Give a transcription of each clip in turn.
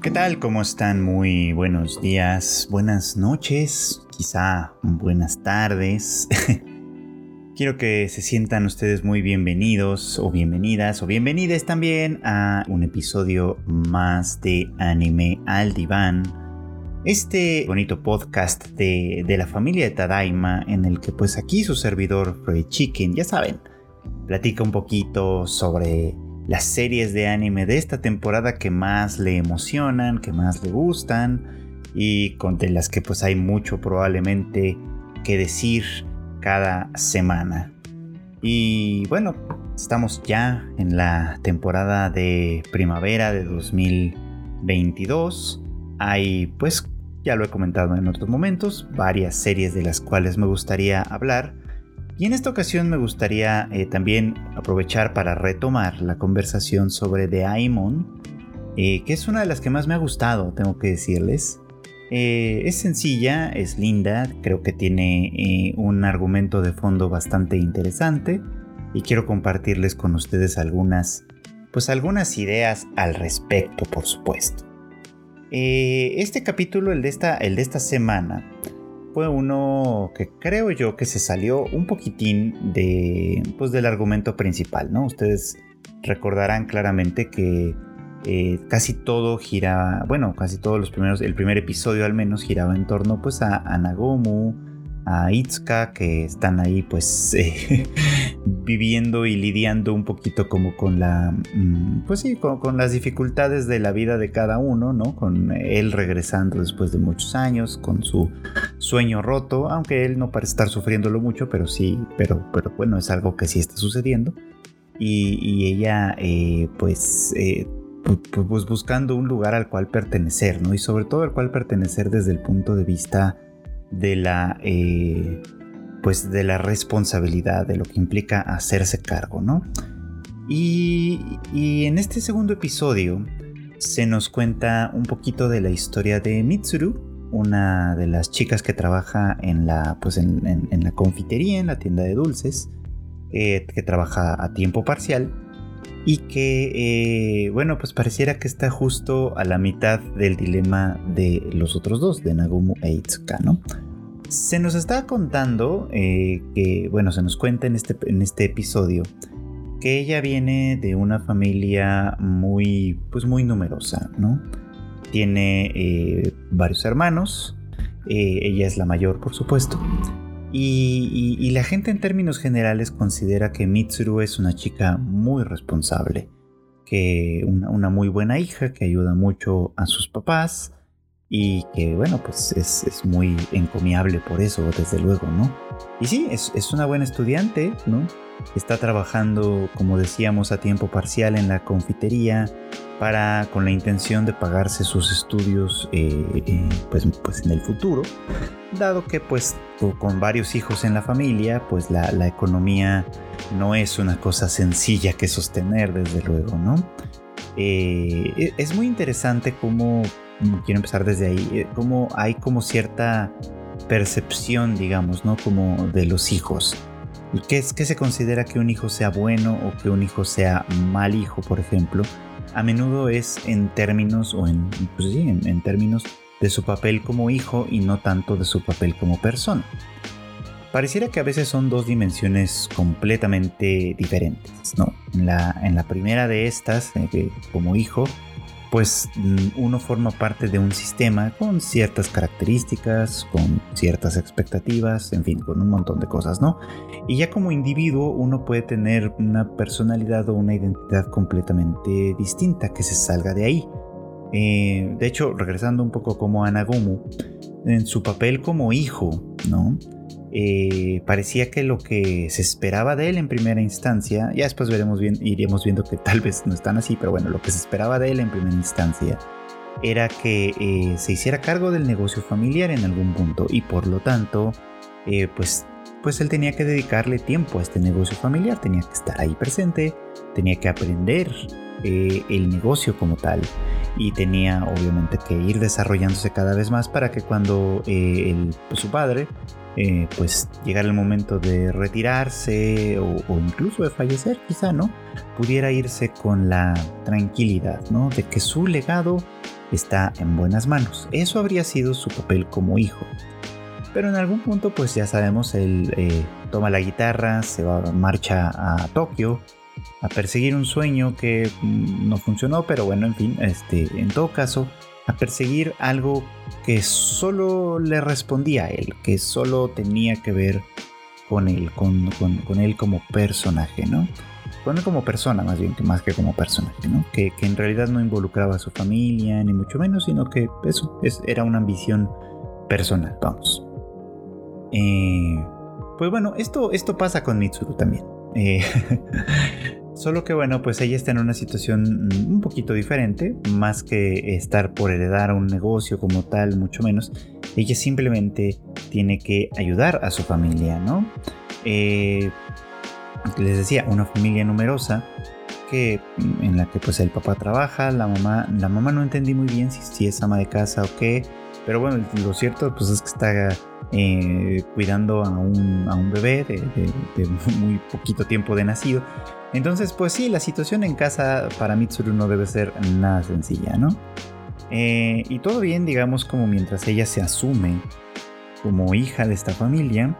¿Qué tal? ¿Cómo están? Muy buenos días, buenas noches, quizá buenas tardes. Quiero que se sientan ustedes muy bienvenidos o bienvenidas o bienvenidas también a un episodio más de Anime al Diván. Este bonito podcast de, de la familia de Tadaima en el que pues aquí su servidor Freud Chicken, ya saben, platica un poquito sobre las series de anime de esta temporada que más le emocionan, que más le gustan y con de las que pues hay mucho probablemente que decir cada semana. Y bueno, estamos ya en la temporada de primavera de 2022. Hay pues, ya lo he comentado en otros momentos, varias series de las cuales me gustaría hablar y en esta ocasión me gustaría eh, también aprovechar para retomar la conversación sobre The Aimon, eh, que es una de las que más me ha gustado, tengo que decirles. Eh, es sencilla, es linda, creo que tiene un argumento de fondo bastante interesante y quiero compartirles con ustedes algunas, pues algunas ideas al respecto, por supuesto. este capítulo, el de esta, el de esta semana, fue uno que creo yo que se salió un poquitín de, pues, del argumento principal, ¿no? Ustedes recordarán claramente que eh, casi todo gira, bueno, casi todos los primeros, el primer episodio al menos giraba en torno pues a, a Nagomu, a Itsuka que están ahí pues eh, viviendo y lidiando un poquito como con la mm, pues sí con, las dificultades de la vida de cada uno no con él regresando después de muchos años con su sueño roto aunque él no parece estar sufriéndolo mucho pero sí pero pero bueno es algo que sí está sucediendo. Y, ella eh, pues eh, pues buscando un lugar al cual pertenecer no y sobre todo al cual pertenecer desde el punto de vista de la, eh, pues de la responsabilidad, de lo que implica hacerse cargo, ¿no? Y, en este segundo episodio se nos cuenta un poquito de la historia de Mitsuru, una de las chicas que trabaja en la, pues en, la confitería, en la tienda de dulces, eh, que trabaja a tiempo parcial y que, eh, bueno, pues pareciera que está justo a la mitad del dilema de los otros dos, de Nagumo e Itsuka, ¿no? Se nos está contando eh, que, bueno, se nos cuenta en este, en este episodio que ella viene de una familia muy, pues muy numerosa, ¿no? Tiene eh, varios hermanos, ella es la mayor, por supuesto, y, la gente en términos generales considera que Mitsuru es una chica muy responsable, que una, muy buena hija que ayuda mucho a sus papás y que bueno pues es, muy encomiable por eso desde luego, ¿no? Y sí, es, es una buena estudiante, ¿no? Está trabajando como decíamos a tiempo parcial en la confitería, para con la intención de pagarse sus estudios eh, eh, pues, pues en el futuro dado que pues con varios hijos en la familia pues la, economía no es una cosa sencilla que sostener desde luego no eh, e, es muy interesante cómo quiero empezar desde ahí cómo hay como cierta percepción digamos no como de los hijos ¿Qué, es, ¿Qué se considera que un hijo sea bueno o que un hijo sea mal hijo, por ejemplo? a menudo es en términos o en, pues en, términos de su papel como hijo y no tanto de su papel como persona. Pareciera que a veces son dos dimensiones completamente diferentes, ¿no? En la, en la primera de estas, eh, como hijo, pues mm, uno forma parte de un sistema con ciertas características, con ciertas expectativas, en fin, con un montón de cosas, ¿no? Y ya como individuo uno puede tener una personalidad o una identidad completamente distinta que se salga de ahí. Eh, de hecho, regresando un poco como Anagomu, en su papel como hijo, ¿no? Eh, parecía que lo que se esperaba de él en primera instancia, ya después veremos bien, iremos viendo que tal vez no están así, pero bueno, lo que se esperaba de él en primera instancia era que eh, se hiciera cargo del negocio familiar en algún punto y por lo tanto, eh, pues, pues él tenía que dedicarle tiempo a este negocio familiar, tenía que estar ahí presente, tenía que aprender el negocio como tal y tenía obviamente que ir desarrollándose cada vez más para que cuando su padre eh, pues llegar el momento de retirarse o, incluso de fallecer quizá, ¿no? Pudiera irse con la tranquilidad, ¿no? De que su legado está en buenas manos. Eso habría sido su papel como hijo. Pero en algún punto, pues ya sabemos, él eh, toma la guitarra, se va, marcha a Tokio a perseguir un sueño que mm, no funcionó, pero bueno, en fin, este, en todo caso, a perseguir algo que solo le respondía a él, que solo tenía que ver con él, con, él como personaje, ¿no? Con él como persona, más bien, que más que como personaje, ¿no? Que, en realidad no involucraba a su familia, ni mucho menos, sino que eso era una ambición personal, vamos. Eh, pues bueno, esto, esto pasa con Mitsuru también. Eh, solo que bueno, pues ella está en una situación un poquito diferente, más que estar por heredar un negocio como tal, mucho menos. Ella simplemente tiene que ayudar a su familia, ¿no? Eh, les decía, una familia numerosa que en la que pues el papá trabaja, la mamá, la mamá no entendí muy bien si es ama de casa o qué, pero bueno, lo cierto pues es que está eh, cuidando a un, bebé de, muy poquito tiempo de nacido. Entonces, pues sí, la situación en casa para Mitsuru no debe ser nada sencilla, ¿no? Eh, y todo bien, digamos, como mientras ella se asume como hija de esta familia,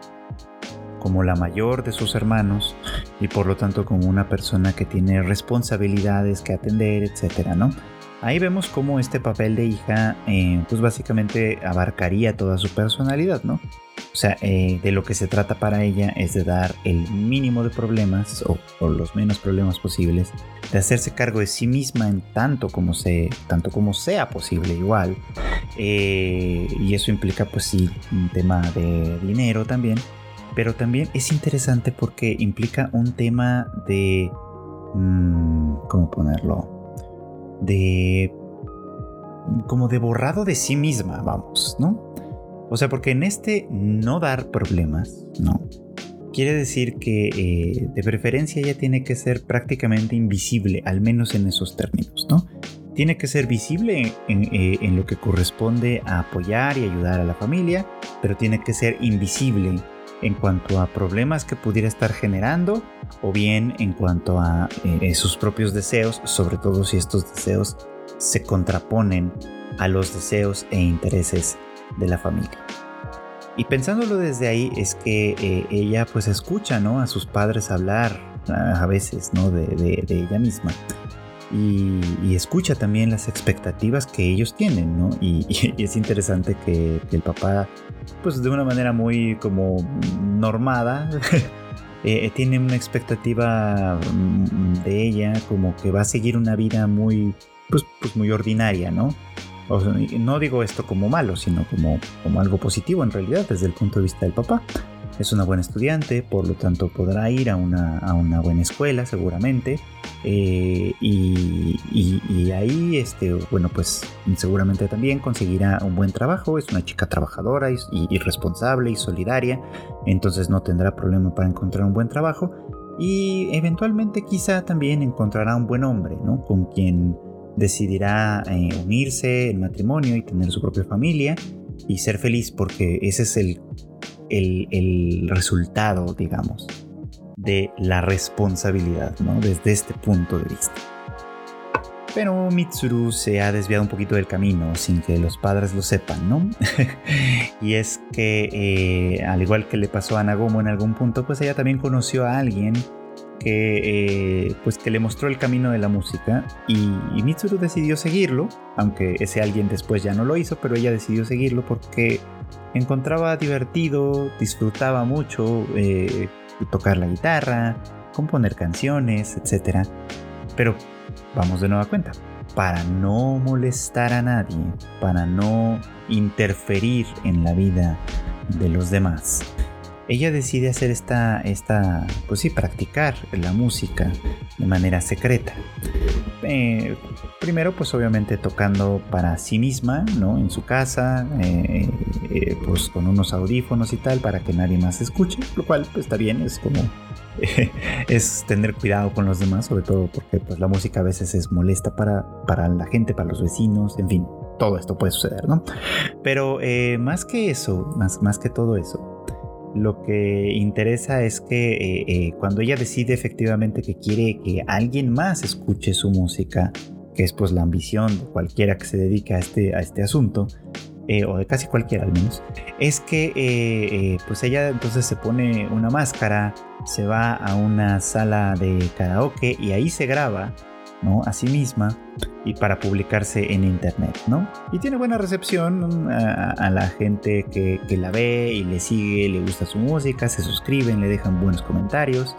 como la mayor de sus hermanos y por lo tanto como una persona que tiene responsabilidades que atender, etcétera, ¿no? Ahí vemos cómo este papel de hija, eh, pues básicamente abarcaría toda su personalidad, ¿no? O sea, eh, de lo que se trata para ella es de dar el mínimo de problemas o, los menos problemas posibles, de hacerse cargo de sí misma en tanto como, se, tanto como sea posible igual. Eh, y eso implica pues sí un tema de dinero también, pero también es interesante porque implica un tema de... Mmm, ¿Cómo ponerlo? De como de borrado de sí misma, vamos, ¿no? O sea, porque en este no dar problemas, ¿no? Quiere decir que eh, de preferencia ella tiene que ser prácticamente invisible, al menos en esos términos, ¿no? Tiene que ser visible en, eh, en lo que corresponde a apoyar y ayudar a la familia, pero tiene que ser invisible en cuanto a problemas que pudiera estar generando o bien en cuanto a eh, sus propios deseos, sobre todo si estos deseos se contraponen a los deseos e intereses de la familia. Y pensándolo desde ahí es que eh, ella pues escucha ¿no? a sus padres hablar a veces ¿no? de ella misma y, escucha también las expectativas que ellos tienen, ¿no? Y, es interesante que, el papá, pues de una manera muy como normada, eh, tiene una expectativa mm, de ella como que va a seguir una vida muy, pues, pues muy ordinaria, ¿no? no digo esto como malo, sino como, como algo positivo en realidad desde el punto de vista del papá es una buena estudiante, por lo tanto podrá ir a una, buena escuela seguramente. Eh, y, ahí, este, bueno, pues seguramente también conseguirá un buen trabajo. Es una chica trabajadora y, responsable y solidaria, entonces no tendrá problema para encontrar un buen trabajo. Y eventualmente quizá también encontrará un buen hombre, ¿no? Con quien decidirá eh, unirse en matrimonio y tener su propia familia y ser feliz porque ese es el el, resultado, digamos, de la responsabilidad, ¿no? Desde este punto de vista. Pero Mitsuru se ha desviado un poquito del camino sin que los padres lo sepan, ¿no? y es que, eh, al igual que le pasó a Nagomo en algún punto, pues ella también conoció a alguien que, eh, pues que le mostró el camino de la música y, y, Mitsuru decidió seguirlo, aunque ese alguien después ya no lo hizo, pero ella decidió seguirlo porque encontraba divertido, disfrutaba mucho eh, tocar la guitarra, componer canciones, etc. Pero vamos de nueva cuenta, para no molestar a nadie, para no interferir en la vida de los demás, ella decide hacer esta, esta, pues sí, practicar la música de manera secreta. Eh, primero, pues obviamente tocando para sí misma, ¿no? En su casa, eh, eh, pues con unos audífonos y tal, para que nadie más escuche, lo cual pues, está bien, es como es tener cuidado con los demás, sobre todo porque pues, la música a veces es molesta para, para la gente, para los vecinos, en fin, todo esto puede suceder, ¿no? Pero más que eso, más, más que todo eso, lo que interesa es que eh, eh, cuando ella decide efectivamente que quiere que alguien más escuche su música, que es pues la ambición de cualquiera que se dedique a este, a este asunto, eh, o de casi cualquiera al menos, es que eh, pues ella entonces se pone una máscara, se va a una sala de karaoke y ahí se graba ¿no? a sí misma y para publicarse en internet, ¿no? Y tiene buena recepción a, la gente que, la ve y le sigue, le gusta su música, se suscriben, le dejan buenos comentarios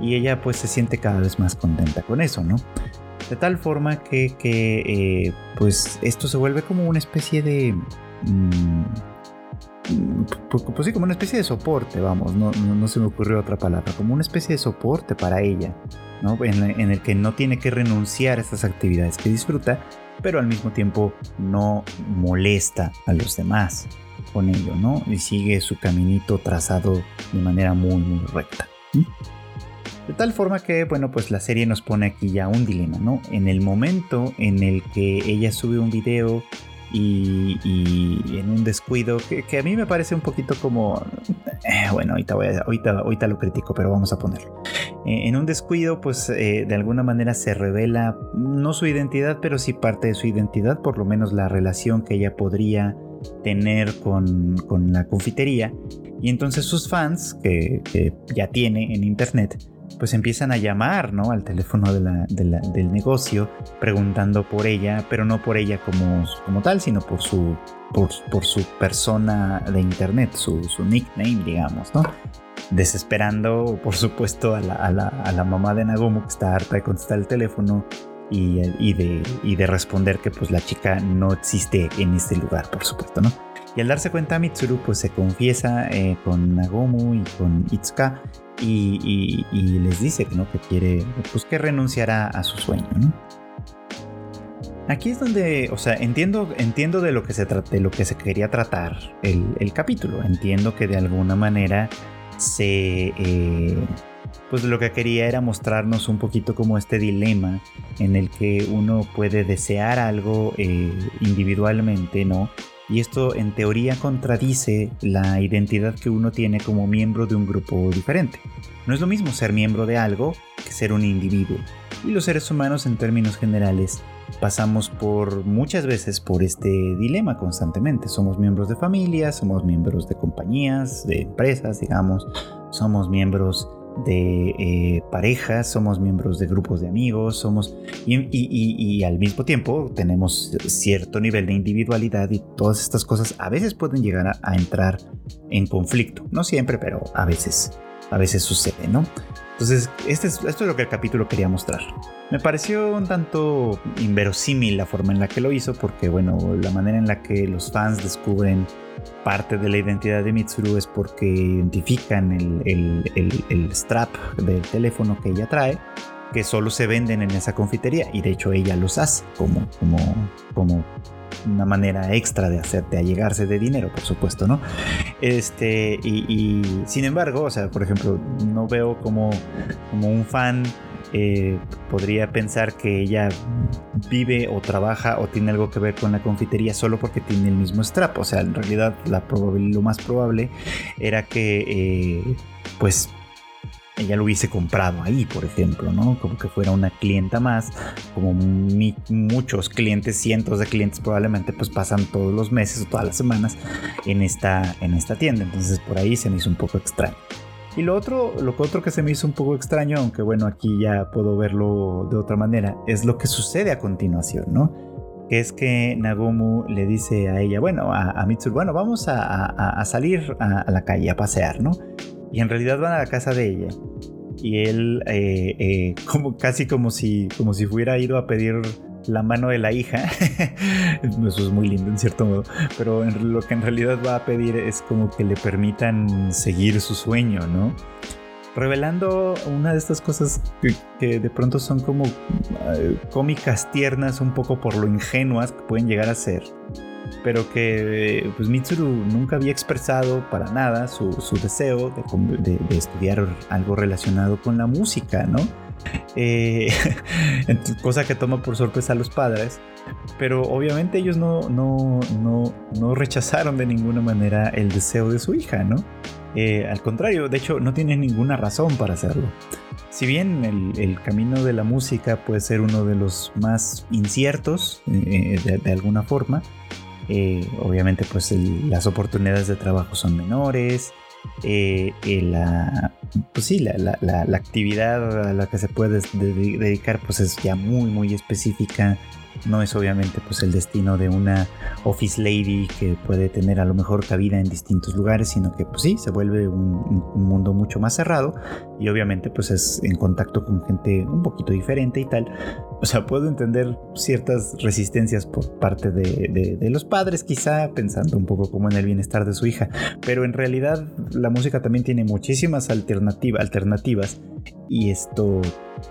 y ella pues se siente cada vez más contenta con eso, ¿no? De tal forma que, eh, pues esto se vuelve como una especie de... Mm, pues, pues, sí, como una especie de soporte, vamos, no, no, se me ocurrió otra palabra, como una especie de soporte para ella, ¿no? En, el que no tiene que renunciar a estas actividades que disfruta, pero al mismo tiempo no molesta a los demás con ello, ¿no? Y sigue su caminito trazado de manera muy, muy recta. De tal forma que, bueno, pues la serie nos pone aquí ya un dilema, ¿no? En el momento en el que ella sube un video y, en un descuido que, a mí me parece un poquito como, eh, bueno, ahorita, voy lo critico, pero vamos a ponerlo. Eh, en un descuido, pues eh, de alguna manera se revela no su identidad, pero sí parte de su identidad, por lo menos la relación que ella podría tener con, la confitería. Y entonces sus fans, que ya tiene en internet, pues empiezan a llamar ¿no? al teléfono del negocio preguntando por ella, pero no por ella como, como tal, sino por su, por, su persona de internet, su, nickname, digamos, ¿no? Desesperando, por supuesto, a la, mamá de Nagomo que está harta de contestar el teléfono y, de, de responder que pues la chica no existe en este lugar, por supuesto, ¿no? Y al darse cuenta Mitsuru pues se confiesa eh, con Nagomu y con Itsuka y, les dice ¿no? que quiere, pues que renunciará a su sueño. ¿no? Aquí es donde, o sea, entiendo, entiendo de lo que se de lo que se quería tratar el, capítulo. Entiendo que de alguna manera se, eh, pues lo que quería era mostrarnos un poquito como este dilema en el que uno puede desear algo eh, individualmente, ¿no? Y esto en teoría contradice la identidad que uno tiene como miembro de un grupo diferente. No es lo mismo ser miembro de algo que ser un individuo. Y los seres humanos en términos generales pasamos por muchas veces por este dilema constantemente. Somos miembros de familias, somos miembros de compañías, de empresas, digamos, somos miembros de eh, parejas, somos miembros de grupos de amigos, somos y, al mismo tiempo tenemos cierto nivel de individualidad y todas estas cosas a veces pueden llegar a, entrar en conflicto, no siempre, pero a veces, a veces sucede, ¿no? Entonces, este esto es lo que el capítulo quería mostrar. Me pareció un tanto inverosímil la forma en la que lo hizo, porque bueno, la manera en la que los fans descubren parte de la identidad de Mitsuru es porque identifican el, strap del teléfono que ella trae, que solo se venden en esa confitería y de hecho ella los hace como, como, como una manera extra de hacerte allegarse de dinero, por supuesto, ¿no? Este, y, sin embargo, o sea, por ejemplo, no veo como, como un fan eh, podría pensar que ella vive o trabaja o tiene algo que ver con la confitería solo porque tiene el mismo strap. O sea, en realidad lo más probable era que eh, pues ella lo hubiese comprado ahí, por ejemplo, ¿no? Como que fuera una clienta más, como muchos clientes, cientos de clientes probablemente pues pasan todos los meses o todas las semanas en esta, en esta tienda. Entonces por ahí se me hizo un poco extraño. Y lo otro, lo otro que se me hizo un poco extraño, aunque bueno, aquí ya puedo verlo de otra manera, es lo que sucede a continuación, ¿no? Que es que Nagomu le dice a ella, bueno, a, Mitsuru, bueno, vamos a, salir a, la calle, a pasear, ¿no? Y en realidad van a la casa de ella. Y él, eh, eh, como, casi como si, como si hubiera ido a pedir la mano de la hija. Eso es muy lindo en cierto modo. Pero lo que en realidad va a pedir es como que le permitan seguir su sueño, ¿no? Revelando una de estas cosas que, de pronto son como eh, cómicas tiernas, un poco por lo ingenuas que pueden llegar a ser. Pero que pues Mitsuru nunca había expresado para nada su, deseo de estudiar algo relacionado con la música, ¿no? Eh, cosa que toma por sorpresa a los padres. Pero obviamente ellos no, no, no, no rechazaron de ninguna manera el deseo de su hija, ¿no? Eh, al contrario, de hecho, no tiene ninguna razón para hacerlo. Si bien el, camino de la música puede ser uno de los más inciertos eh, de, alguna forma, eh, obviamente pues las oportunidades de trabajo son menores, la, pues sí, la, actividad a la que se puede dedicar pues es ya muy muy específica no es obviamente pues el destino de una office lady que puede tener a lo mejor cabida en distintos lugares, sino que pues sí, se vuelve un, mundo mucho más cerrado y obviamente pues es en contacto con gente un poquito diferente y tal. O sea, puedo entender ciertas resistencias por parte de, de los padres quizá, pensando un poco como en el bienestar de su hija, pero en realidad la música también tiene muchísimas alternativas y esto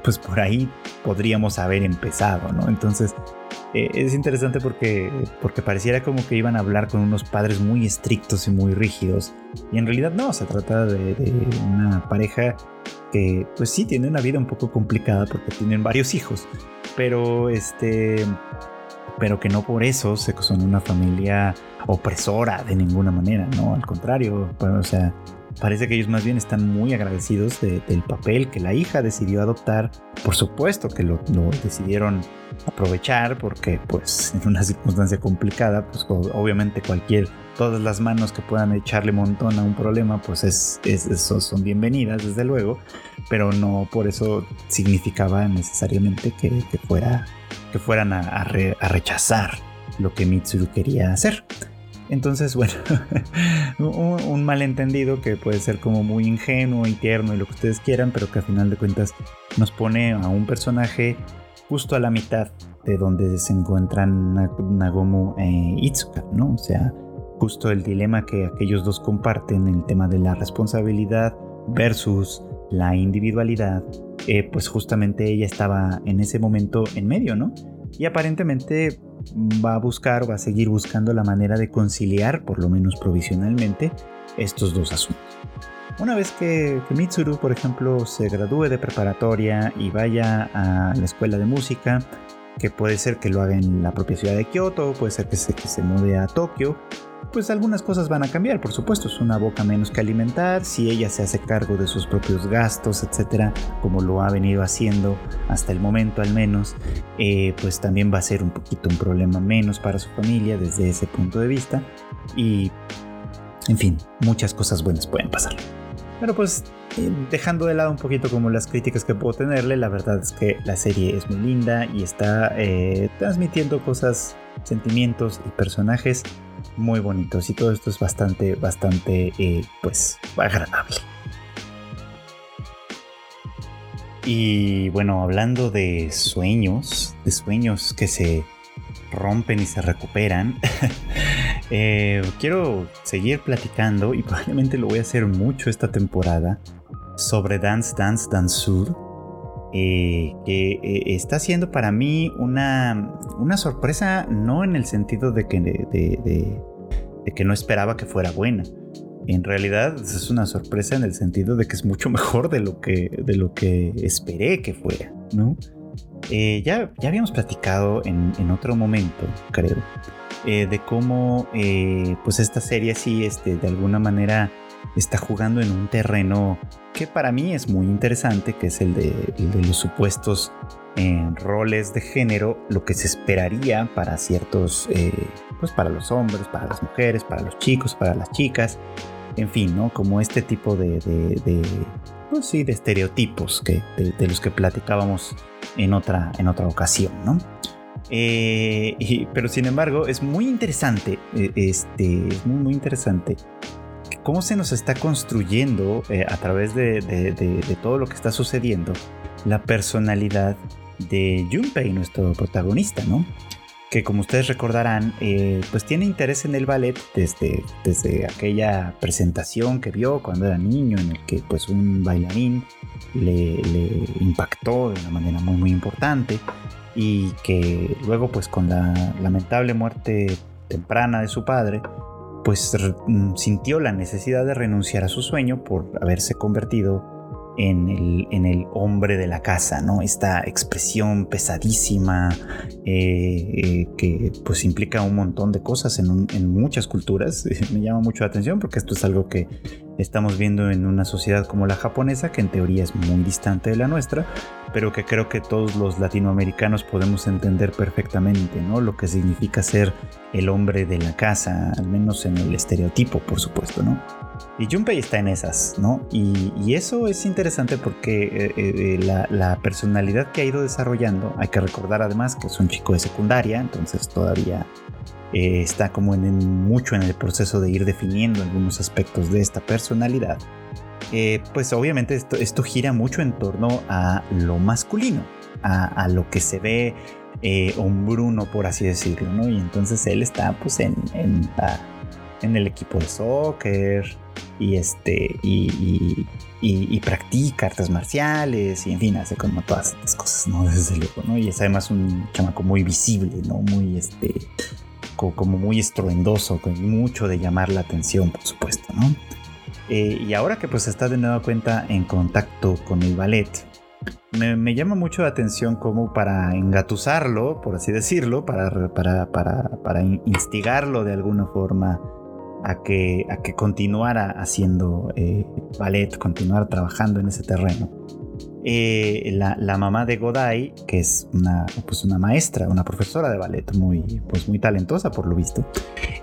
pues por ahí podríamos haber empezado, ¿no? Entonces eh, es interesante porque, porque pareciera como que iban a hablar con unos padres muy estrictos y muy rígidos y en realidad no, se trata de, una pareja que pues sí tiene una vida un poco complicada porque tienen varios hijos, pero este pero que no por eso son una familia opresora de ninguna manera, ¿no? Al contrario, o sea, Parece que ellos más bien están muy agradecidos del papel que la hija decidió adoptar. Por supuesto que lo, decidieron aprovechar porque pues en una circunstancia complicada, pues obviamente cualquier, todas las manos que puedan echarle montón a un problema, pues es, son bienvenidas desde luego, pero no por eso significaba necesariamente que, fuera, que fueran a, rechazar lo que Mitsuru quería hacer. Entonces, bueno, un, malentendido que puede ser como muy ingenuo y tierno y lo que ustedes quieran, pero que a final de cuentas nos pone a un personaje justo a la mitad de donde se encuentran Nagomu e Itsuka, ¿no? O sea, justo el dilema que aquellos dos comparten, el tema de la responsabilidad versus la individualidad, eh, pues justamente ella estaba en ese momento en medio, ¿no? Y aparentemente va a buscar, va a seguir buscando la manera de conciliar, por lo menos provisionalmente, estos dos asuntos. Una vez que, Mitsuru, por ejemplo, se gradúe de preparatoria y vaya a la escuela de música, que puede ser que lo haga en la propia ciudad de Kioto, puede ser que se, mude a Tokio, pues algunas cosas van a cambiar, por supuesto, es una boca menos que alimentar, si ella se hace cargo de sus propios gastos, etcétera, como lo ha venido haciendo hasta el momento al menos, eh, pues también va a ser un poquito un problema menos para su familia desde ese punto de vista y, en fin, muchas cosas buenas pueden pasar. Pero pues eh, dejando de lado un poquito como las críticas que puedo tenerle, la verdad es que la serie es muy linda y está eh, transmitiendo cosas, sentimientos y personajes muy bonitos y todo esto es bastante, bastante, eh, pues, agradable. Y bueno, hablando de sueños, de sueños que se rompen y se recuperan, eh, quiero seguir platicando y probablemente lo voy a hacer mucho esta temporada sobre Dance Dance Dansur eh, que eh, está siendo para mí una, una, sorpresa, no en el sentido de que, de, que no esperaba que fuera buena. En realidad es una sorpresa en el sentido de que es mucho mejor de lo que, de lo que esperé que fuera, ¿no? Eh, ya, ya habíamos platicado en, en otro momento, creo, de cómo pues esta serie sí este, de alguna manera está jugando en un terreno que para mí es muy interesante, que es el de, los supuestos eh, roles de género, lo que se esperaría para ciertos, eh, pues para los hombres, para las mujeres, para los chicos, para las chicas, en fin, ¿no? Como este tipo de, pues sí, de estereotipos que, de, los que platicábamos en otra, en otra ocasión, ¿no? Eh, pero sin embargo es muy interesante, este, es muy, muy interesante cómo se nos está construyendo eh, a través de, todo lo que está sucediendo la personalidad de Junpei, nuestro protagonista, ¿no? Que como ustedes recordarán, eh, pues tiene interés en el ballet desde, desde aquella presentación que vio cuando era niño, en el que pues un bailarín le, le impactó de una manera muy muy importante y que luego pues con la lamentable muerte temprana de su padre, pues mm, sintió la necesidad de renunciar a su sueño por haberse convertido en el, en hombre de la casa, ¿no? Esta expresión pesadísima eh, eh, que pues implica un montón de cosas en, muchas culturas. Me llama mucho la atención porque esto es algo que estamos viendo en una sociedad como la japonesa, que en teoría es muy distante de la nuestra, pero que creo que todos los latinoamericanos podemos entender perfectamente, ¿no? Lo que significa ser el hombre de la casa, al menos en el estereotipo, por supuesto, ¿no? Y Junpei está en esas, ¿no? Y, eso es interesante porque eh, eh, la, la, personalidad que ha ido desarrollando, hay que recordar además que es un chico de secundaria, entonces todavía eh, está como en, mucho en el proceso de ir definiendo algunos aspectos de esta personalidad, eh, pues obviamente esto, gira mucho en torno a lo masculino, a, lo que se ve eh, hombruno, por así decirlo, ¿no? Y entonces él está pues en, el equipo de soccer y este y, y, practica artes marciales y en fin, hace como todas estas cosas, ¿no? Desde luego, ¿no? Y es además un chamaco muy visible, ¿no? Muy este como muy estruendoso, con mucho de llamar la atención, por supuesto, ¿no? Eh, y ahora que pues está de nueva cuenta en contacto con el ballet, me, llama mucho la atención como para engatusarlo, por así decirlo, para, para, para, para instigarlo de alguna forma a que, a que continuara haciendo eh, ballet, continuar trabajando en ese terreno. Eh, la, mamá de Godai, que es una, pues una maestra, una profesora de ballet muy, pues muy talentosa por lo visto,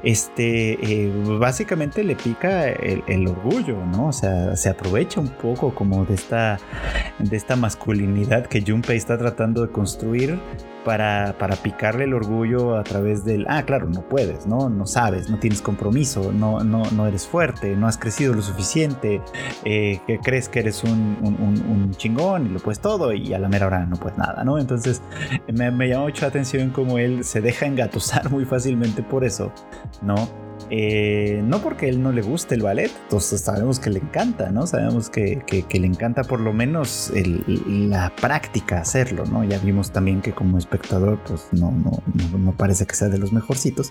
este, eh, básicamente le pica el, orgullo, ¿no? O sea, se aprovecha un poco como de esta, de esta masculinidad que Junpei está tratando de construir para, picarle el orgullo a través del, ah, claro, no puedes, ¿no? No sabes, no tienes compromiso, no, no, no eres fuerte, no has crecido lo suficiente, eh, crees que eres un, un, chingón y lo puedes todo y a la mera hora no puedes nada, ¿no? Entonces me, me llama mucho la atención cómo él se deja engatusar muy fácilmente por eso, ¿no? Eh, no porque él no le guste el ballet, entonces sabemos que le encanta, ¿no? Sabemos que, le encanta por lo menos la práctica hacerlo, ¿no? Ya vimos también que como espectador, pues no, no, no, parece que sea de los mejorcitos,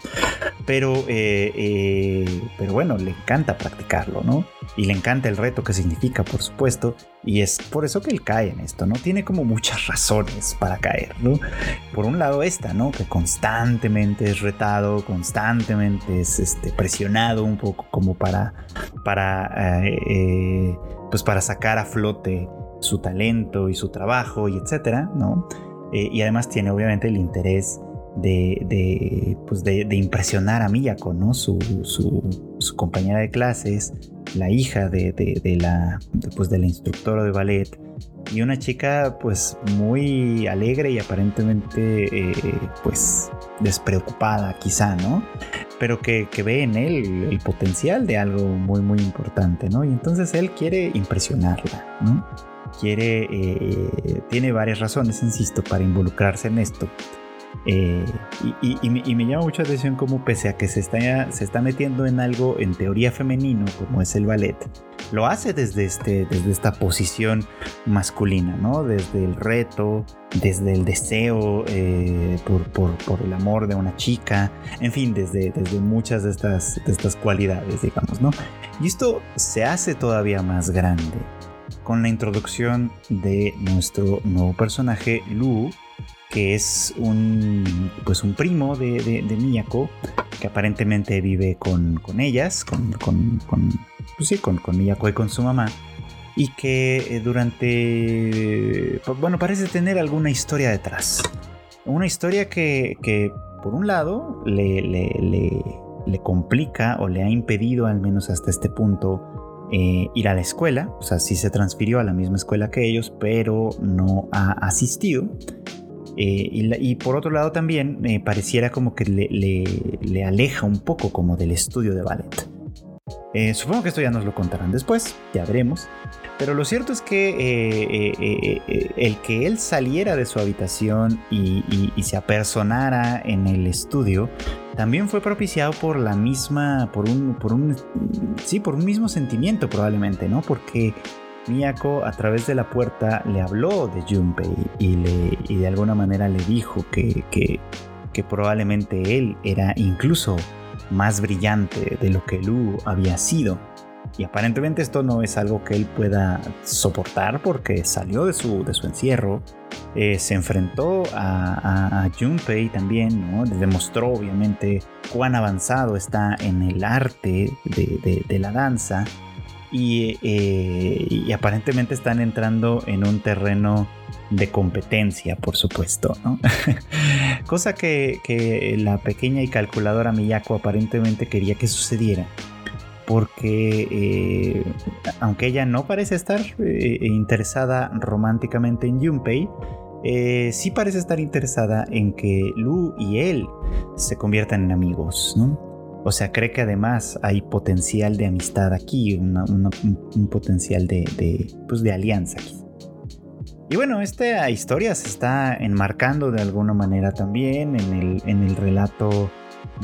pero, eh, eh, pero bueno, le encanta practicarlo, ¿no? Y le encanta el reto que significa, por supuesto, y es por eso que él cae en esto, ¿no? Tiene como muchas razones para caer, ¿no? Por un lado esta, ¿no? Que constantemente es retado, constantemente es este, presionado un poco como para, para, eh, eh, pues para sacar a flote su talento y su trabajo y etcétera, ¿no? Eh, y además tiene obviamente el interés de, pues de, impresionar a Miyako, ¿no? Su, su, compañera de clases, la hija de, la, pues de la instructora de ballet y una chica pues muy alegre y aparentemente eh, pues despreocupada quizá, ¿no? Pero que, ve en él el potencial de algo muy muy importante, ¿no? Y entonces él quiere impresionarla. Quiere, eh, tiene varias razones, insisto, para involucrarse en esto. Eh, y, me llama mucho la atención cómo pese a que se está, se está metiendo en algo en teoría femenino, como es el ballet, lo hace desde, este, desde esta posición masculina, ¿no? Desde el reto, desde el deseo eh, por, el amor de una chica, en fin, desde, desde muchas de estas, de estas cualidades, digamos, ¿no? Y esto se hace todavía más grande con la introducción de nuestro nuevo personaje, Lu, que es un, pues un primo de, de, Miyako, que aparentemente vive con, ellas, con, con, con, pues sí, con, Miyako y con su mamá, y que eh, durante, pues bueno, parece tener alguna historia detrás. Una historia que, que por un lado, le, le, le, complica o le ha impedido, al menos hasta este punto, eh, ir a la escuela, o sea, sí se transfirió a la misma escuela que ellos, pero no ha asistido. Eh, y, por otro lado también me pareciera como que le, aleja un poco como del estudio de ballet. Eh, supongo que esto ya nos lo contarán después, ya veremos. Pero lo cierto es que eh, el que él saliera de su habitación y, se apersonara en el estudio también fue propiciado por la misma, por un, por un, sí, por un mismo sentimiento probablemente, ¿no? Porque Miyako a través de la puerta le habló de Junpei y, de alguna manera le dijo que, probablemente él era incluso más brillante de lo que Lu había sido. Y aparentemente esto no es algo que él pueda soportar porque salió de su, encierro, eh, se enfrentó a, Junpei también, demostró obviamente cuán avanzado está en el arte de la danza eh, y, aparentemente están entrando en un terreno de competencia, por supuesto, Cosa que, la pequeña y calculadora Miyako aparentemente quería que sucediera. Porque eh, aunque ella no parece estar eh, interesada románticamente en Junpei, sí parece estar interesada en que Lu y él se conviertan en amigos, ¿no? O sea, cree que además hay potencial de amistad aquí, un, potencial de, pues de alianza aquí. Y bueno, esta historia se está enmarcando de alguna manera también en el, en el relato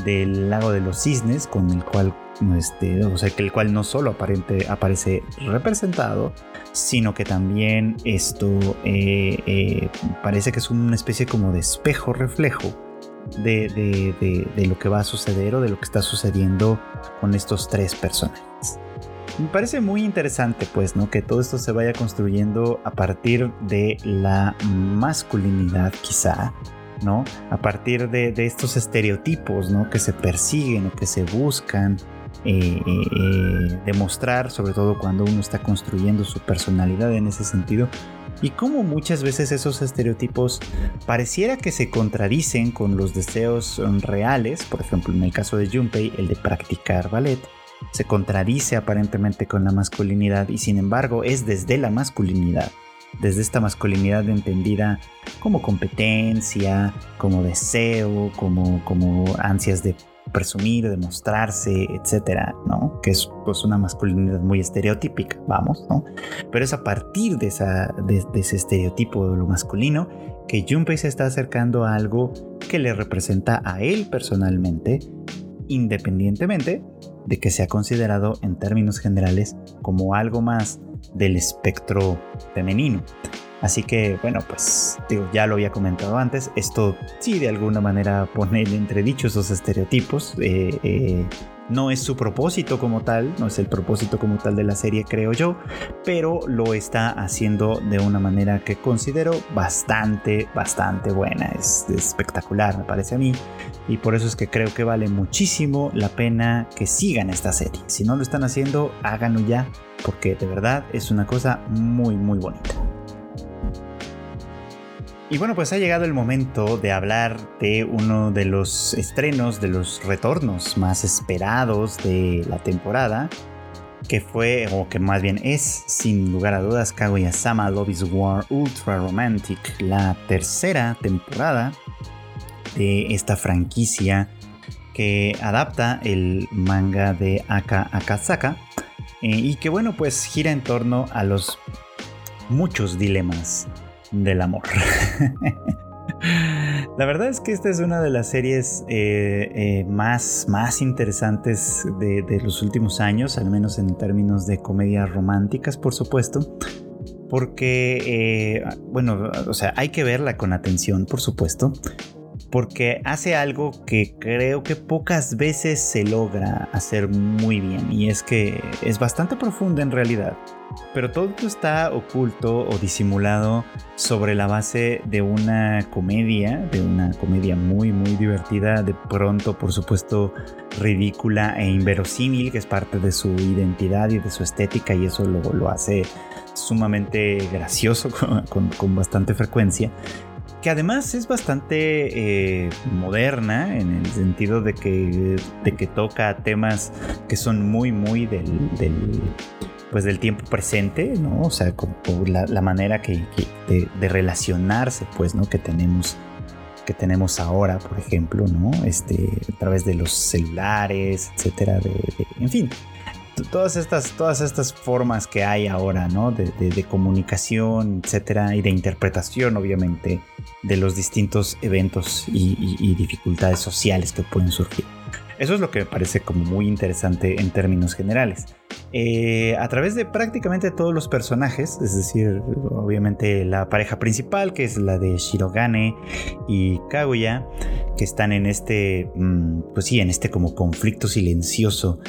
del lago de los cisnes, con el cual, este, o sea, que el cual no solo aparente, aparece representado, sino que también esto eh, eh, parece que es una especie como de espejo reflejo de, lo que va a suceder o de lo que está sucediendo con estos tres personajes. Me parece muy interesante, pues, ¿no? Que todo esto se vaya construyendo a partir de la masculinidad, quizá, ¿no? A partir de, estos estereotipos, ¿no? Que se persiguen o que se buscan eh, eh, eh, demostrar, sobre todo cuando uno está construyendo su personalidad en ese sentido, y cómo muchas veces esos estereotipos pareciera que se contradicen con los deseos reales, por ejemplo en el caso de Junpei, el de practicar ballet, se contradice aparentemente con la masculinidad y sin embargo es desde la masculinidad, desde esta masculinidad entendida como competencia, como deseo, como, como ansias de presumir, demostrarse, etcétera, ¿no? Que es pues una masculinidad muy estereotípica, vamos, ¿no? Pero es a partir de, esa, de, ese estereotipo de lo masculino que Junpei se está acercando a algo que le representa a él personalmente, independientemente de que sea considerado en términos generales como algo más del espectro femenino. Así que, bueno, pues digo, ya lo había comentado antes, esto sí de alguna manera pone en entredicho esos estereotipos. Eh, eh, no es su propósito como tal, no es el propósito como tal de la serie, creo yo, pero lo está haciendo de una manera que considero bastante, bastante buena. Es, espectacular, me parece a mí, y por eso es que creo que vale muchísimo la pena que sigan esta serie. Si no lo están haciendo, háganlo ya, porque de verdad es una cosa muy, muy bonita. Y bueno, pues ha llegado el momento de hablar de uno de los estrenos, de los retornos más esperados de la temporada, que fue, o que más bien es, sin lugar a dudas, Kaguya-sama Love is War Ultra Romantic, la tercera temporada de esta franquicia que adapta el manga de Aka Akasaka eh, y que bueno, pues gira en torno a los muchos dilemas del amor. La verdad es que esta es una de las series eh, eh, más, más interesantes de, los últimos años, al menos en términos de comedias románticas, por supuesto. Porque, eh, bueno, o sea, hay que verla con atención, por supuesto porque hace algo que creo que pocas veces se logra hacer muy bien y es que es bastante profunda en realidad, pero todo está oculto o disimulado sobre la base de una comedia, de una comedia muy muy divertida, de pronto por supuesto ridícula e inverosímil, que es parte de su identidad y de su estética y eso lo, lo hace sumamente gracioso con, con bastante frecuencia que además es bastante eh, moderna en el sentido de que, de que toca temas que son muy, muy del, pues del tiempo presente, ¿no? O sea, como la, manera que, de, relacionarse, pues, ¿no? Que tenemos que tenemos ahora, por ejemplo, ¿no? Este, a través de los celulares, etcétera, en fin, todas estas, todas estas formas que hay ahora, ¿no? De, comunicación, etcétera, y de interpretación, obviamente, de los distintos eventos y, dificultades sociales que pueden surgir. Eso es lo que me parece como muy interesante en términos generales. Eh, a través de prácticamente todos los personajes, es decir, obviamente la pareja principal, que es la de Shirogane y Kaguya, que están en este, mm, pues sí, en este como conflicto silencioso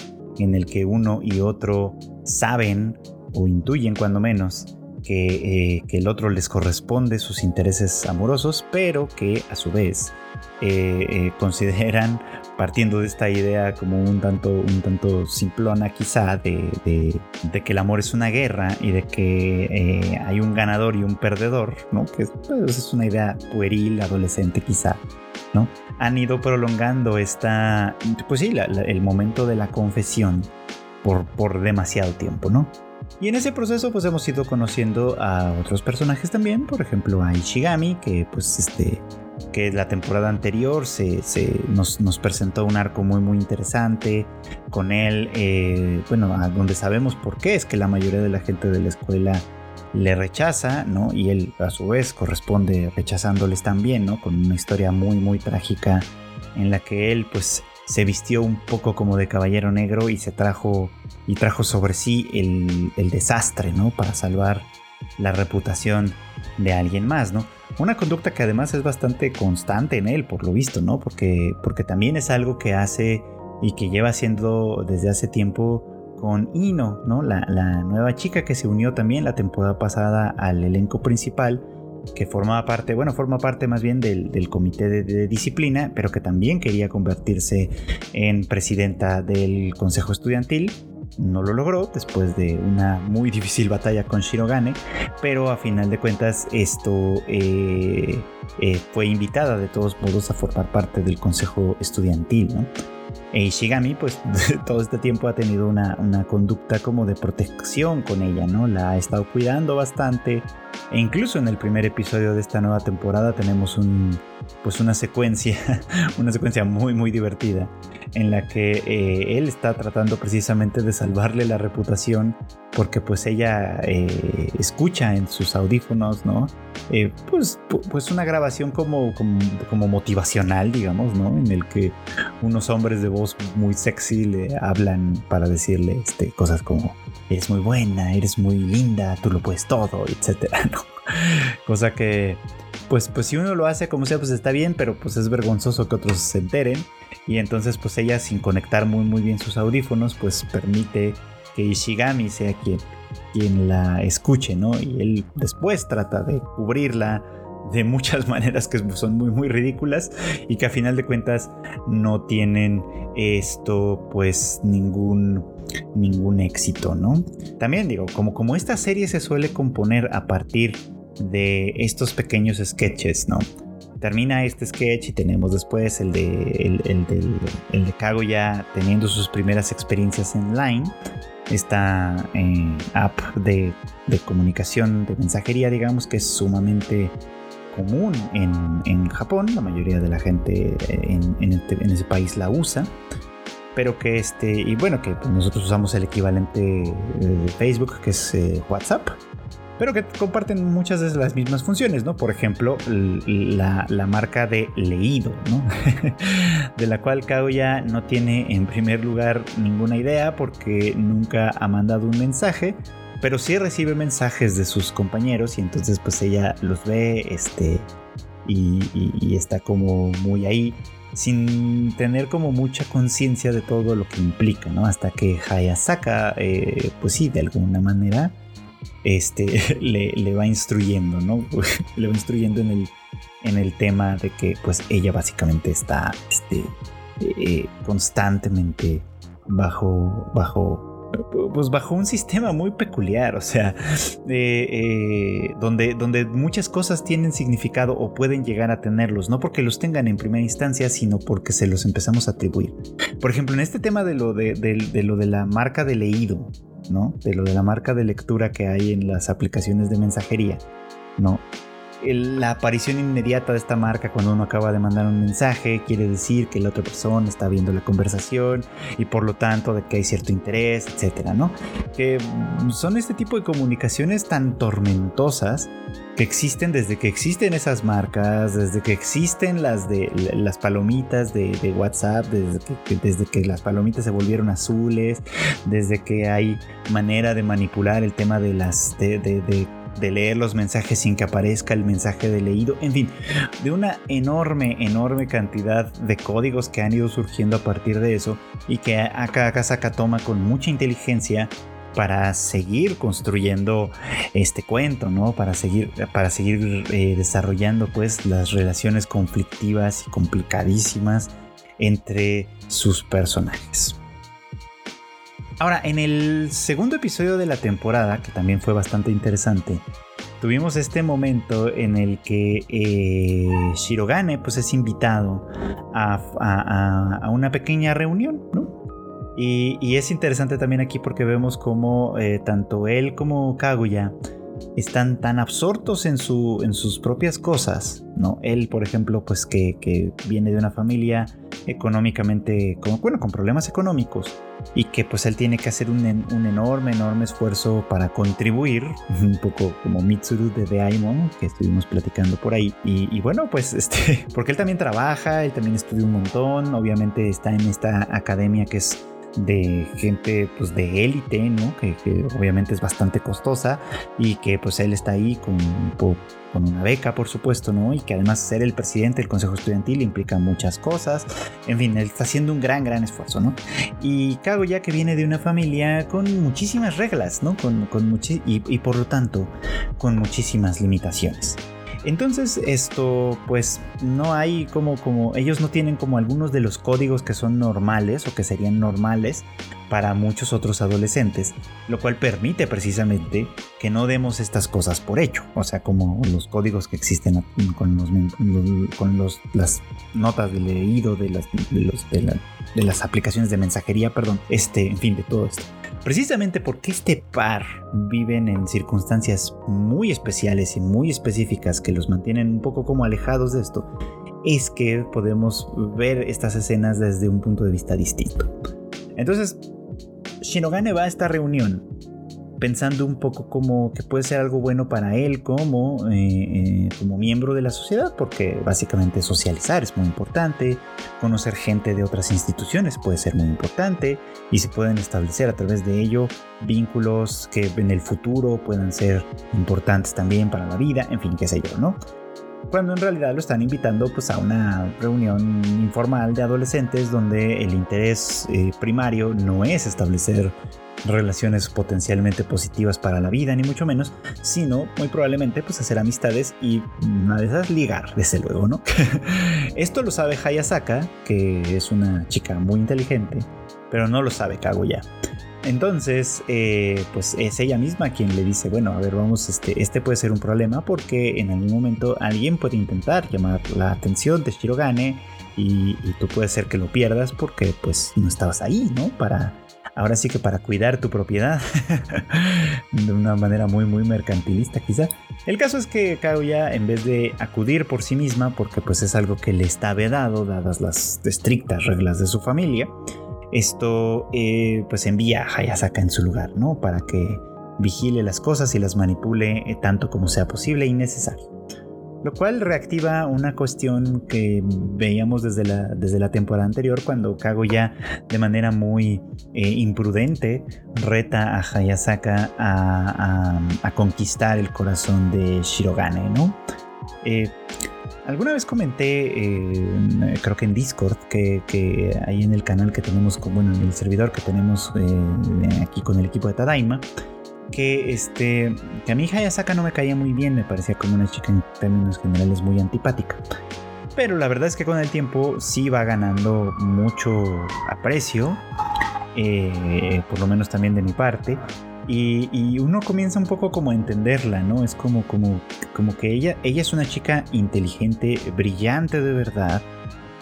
en el que uno y otro saben o intuyen cuando menos que, que, el otro les corresponde sus intereses amorosos, pero que a su vez consideran partiendo de esta idea como un tanto, un tanto simplona quizá de, que el amor es una guerra y de que eh, hay un ganador y un perdedor, ¿no? Que pues, es una idea pueril, adolescente quizá, ¿no? Han ido prolongando esta, pues sí, el momento de la confesión por, por demasiado tiempo, ¿no? Y en ese proceso pues hemos ido conociendo a otros personajes también, por ejemplo a Ishigami, que pues este que la temporada anterior se, nos, presentó un arco muy muy interesante con él, eh, bueno, donde sabemos por qué es que la mayoría de la gente de la escuela le rechaza, ¿no? Y él a su vez corresponde rechazándoles también, ¿no? Con una historia muy muy trágica en la que él pues se vistió un poco como de caballero negro y se trajo y trajo sobre sí el, el desastre, ¿no? Para salvar la reputación de alguien más, ¿no? Una conducta que además es bastante constante en él, por lo visto, ¿no? Porque, porque también es algo que hace y que lleva haciendo desde hace tiempo con Ino, ¿no? La, nueva chica que se unió también la temporada pasada al elenco principal, que formaba parte, bueno, forma parte más bien del, comité de, disciplina, pero que también quería convertirse en presidenta del consejo estudiantil no lo logró después de una muy difícil batalla con Shirogane, pero a final de cuentas esto eh, eh, fue invitada de todos modos a formar parte del consejo estudiantil, ¿no? E Ishigami, pues todo este tiempo ha tenido una, una, conducta como de protección con ella, ¿no? La ha estado cuidando bastante. E incluso en el primer episodio de esta nueva temporada tenemos un, pues una secuencia, una secuencia muy, muy divertida en la que eh, él está tratando precisamente de salvarle la reputación porque pues ella eh, escucha en sus audífonos, ¿no? Eh, pues, pues una grabación como, como, motivacional, digamos, ¿no? En el que unos hombres de voz muy sexy le hablan para decirle este, cosas como, eres muy buena, eres muy linda, tú lo puedes todo, etcétera, ¿no? Cosa que, pues, pues si uno lo hace como sea, pues está bien, pero pues es vergonzoso que otros se enteren. Y entonces pues ella sin conectar muy muy bien sus audífonos pues permite que Ishigami sea quien, quien la escuche, ¿no? Y él después trata de cubrirla de muchas maneras que son muy muy ridículas y que a final de cuentas no tienen esto pues ningún ningún éxito, ¿no? También digo, como, como esta serie se suele componer a partir de estos pequeños sketches, ¿no? Termina este sketch y tenemos después el de, el, de Kaguya teniendo sus primeras experiencias en Line, esta eh, app de, comunicación, de mensajería, digamos, que es sumamente común en, Japón, la mayoría de la gente en, este, ese país la usa pero que este, y bueno, que nosotros usamos el equivalente de Facebook, que es eh, WhatsApp, pero que comparten muchas de las mismas funciones, ¿no? Por ejemplo, la, marca de leído, ¿no? de la cual ya no tiene en primer lugar ninguna idea porque nunca ha mandado un mensaje, pero sí recibe mensajes de sus compañeros y entonces pues ella los ve, este, y, está como muy ahí sin tener como mucha conciencia de todo lo que implica, ¿no? Hasta que Hayasaka, eh, pues sí, de alguna manera este, le, va instruyendo, ¿no? le va instruyendo en el, en el tema de que pues ella básicamente está este, eh, constantemente bajo, bajo pues bajo un sistema muy peculiar, o sea, eh, eh, donde, donde muchas cosas tienen significado o pueden llegar a tenerlos, no porque los tengan en primera instancia, sino porque se los empezamos a atribuir. Por ejemplo, en este tema de lo de lo de la marca de leído, ¿no? De lo de la marca de lectura que hay en las aplicaciones de mensajería, ¿no? La aparición inmediata de esta marca cuando uno acaba de mandar un mensaje quiere decir que la otra persona está viendo la conversación y por lo tanto de que hay cierto interés, etcétera, ¿no? Que son este tipo de comunicaciones tan tormentosas que existen desde que existen esas marcas, desde que existen las de las palomitas de, WhatsApp, desde que, desde que las palomitas se volvieron azules, desde que hay manera de manipular el tema de las de, leer los mensajes sin que aparezca el mensaje de leído, en fin, de una enorme, enorme cantidad de códigos que han ido surgiendo a partir de eso y que Akasaka toma con mucha inteligencia para seguir construyendo este cuento, ¿no? Para seguir, para seguir eh, desarrollando pues las relaciones conflictivas y complicadísimas entre sus personajes. Ahora, en el segundo episodio de la temporada, que también fue bastante interesante, tuvimos este momento en el que eh, Shirogane pues, es invitado a, una pequeña reunión, ¿no? Y, es interesante también aquí porque vemos como eh, tanto él como Kaguya están tan absortos en, su, en sus propias cosas, ¿no? Él, por ejemplo, pues que, viene de una familia económicamente, como, bueno, con problemas económicos y que pues él tiene que hacer un, enorme, enorme esfuerzo para contribuir, un poco como Mitsuru de Daimon, que estuvimos platicando por ahí. Y, y, bueno, pues este, porque él también trabaja, él también estudia un montón, obviamente está en esta academia que es de gente pues de élite, ¿no? Que, obviamente es bastante costosa y que pues él está ahí con, con una beca, por supuesto, ¿no? Y que además ser el presidente del Consejo Estudiantil implica muchas cosas. En fin, él está haciendo un gran, gran esfuerzo, ¿no? Y ya que viene de una familia con muchísimas reglas, ¿no? Con, con y, y por lo tanto con muchísimas limitaciones. Entonces esto pues no hay como como ellos no tienen como algunos de los códigos que son normales o que serían normales para muchos otros adolescentes, lo cual permite precisamente que no demos estas cosas por hecho, o sea, como los códigos que existen con, los, con los, las notas de leído de las, de, los, de, de las aplicaciones de mensajería, perdón, este, en fin, de todo esto. Precisamente porque este par viven en circunstancias muy especiales y muy específicas que los mantienen un poco como alejados de esto, es que podemos ver estas escenas desde un punto de vista distinto. Entonces, Shinogane va a esta reunión pensando un poco como que puede ser algo bueno para él como, eh, eh, como miembro de la sociedad, porque básicamente socializar es muy importante, conocer gente de otras instituciones puede ser muy importante y se pueden establecer a través de ello vínculos que en el futuro puedan ser importantes también para la vida, en fin, qué sé yo, ¿no? Cuando en realidad lo están invitando pues a una reunión informal de adolescentes donde el interés eh, primario no es establecer relaciones potencialmente positivas para la vida, ni mucho menos, sino muy probablemente pues hacer amistades y una de esas ligar, desde luego, ¿no? Esto lo sabe Hayasaka, que es una chica muy inteligente, pero no lo sabe Kaguya. Entonces, eh, pues es ella misma quien le dice, bueno, a ver, vamos, este, este puede ser un problema porque en algún momento alguien puede intentar llamar la atención de Shirogane y, tú puede ser que lo pierdas porque pues no estabas ahí, ¿no? Para, ahora sí que para cuidar tu propiedad de una manera muy muy mercantilista quizá. El caso es que Kaguya en vez de acudir por sí misma porque pues es algo que le está vedado dadas las estrictas reglas de su familia, esto eh, pues envía a Hayasaka en su lugar, ¿no? Para que vigile las cosas y las manipule eh, tanto como sea posible y necesario lo cual reactiva una cuestión que veíamos desde la, desde la temporada anterior cuando Kaguya de manera muy eh, imprudente reta a Hayasaka a, conquistar el corazón de Shirogane, ¿no? Eh, alguna vez comenté, eh, creo que en Discord, que, que, ahí en el canal que tenemos, bueno, en el servidor que tenemos aquí con el equipo de Tadaima, que este que a mi Hayasaka no me caía muy bien, me parecía como una chica en términos generales muy antipática. Pero la verdad es que con el tiempo sí va ganando mucho aprecio, eh, por lo menos también de mi parte. Y, uno comienza un poco como a entenderla, ¿no? Es como, como, como que ella, ella es una chica inteligente, brillante de verdad,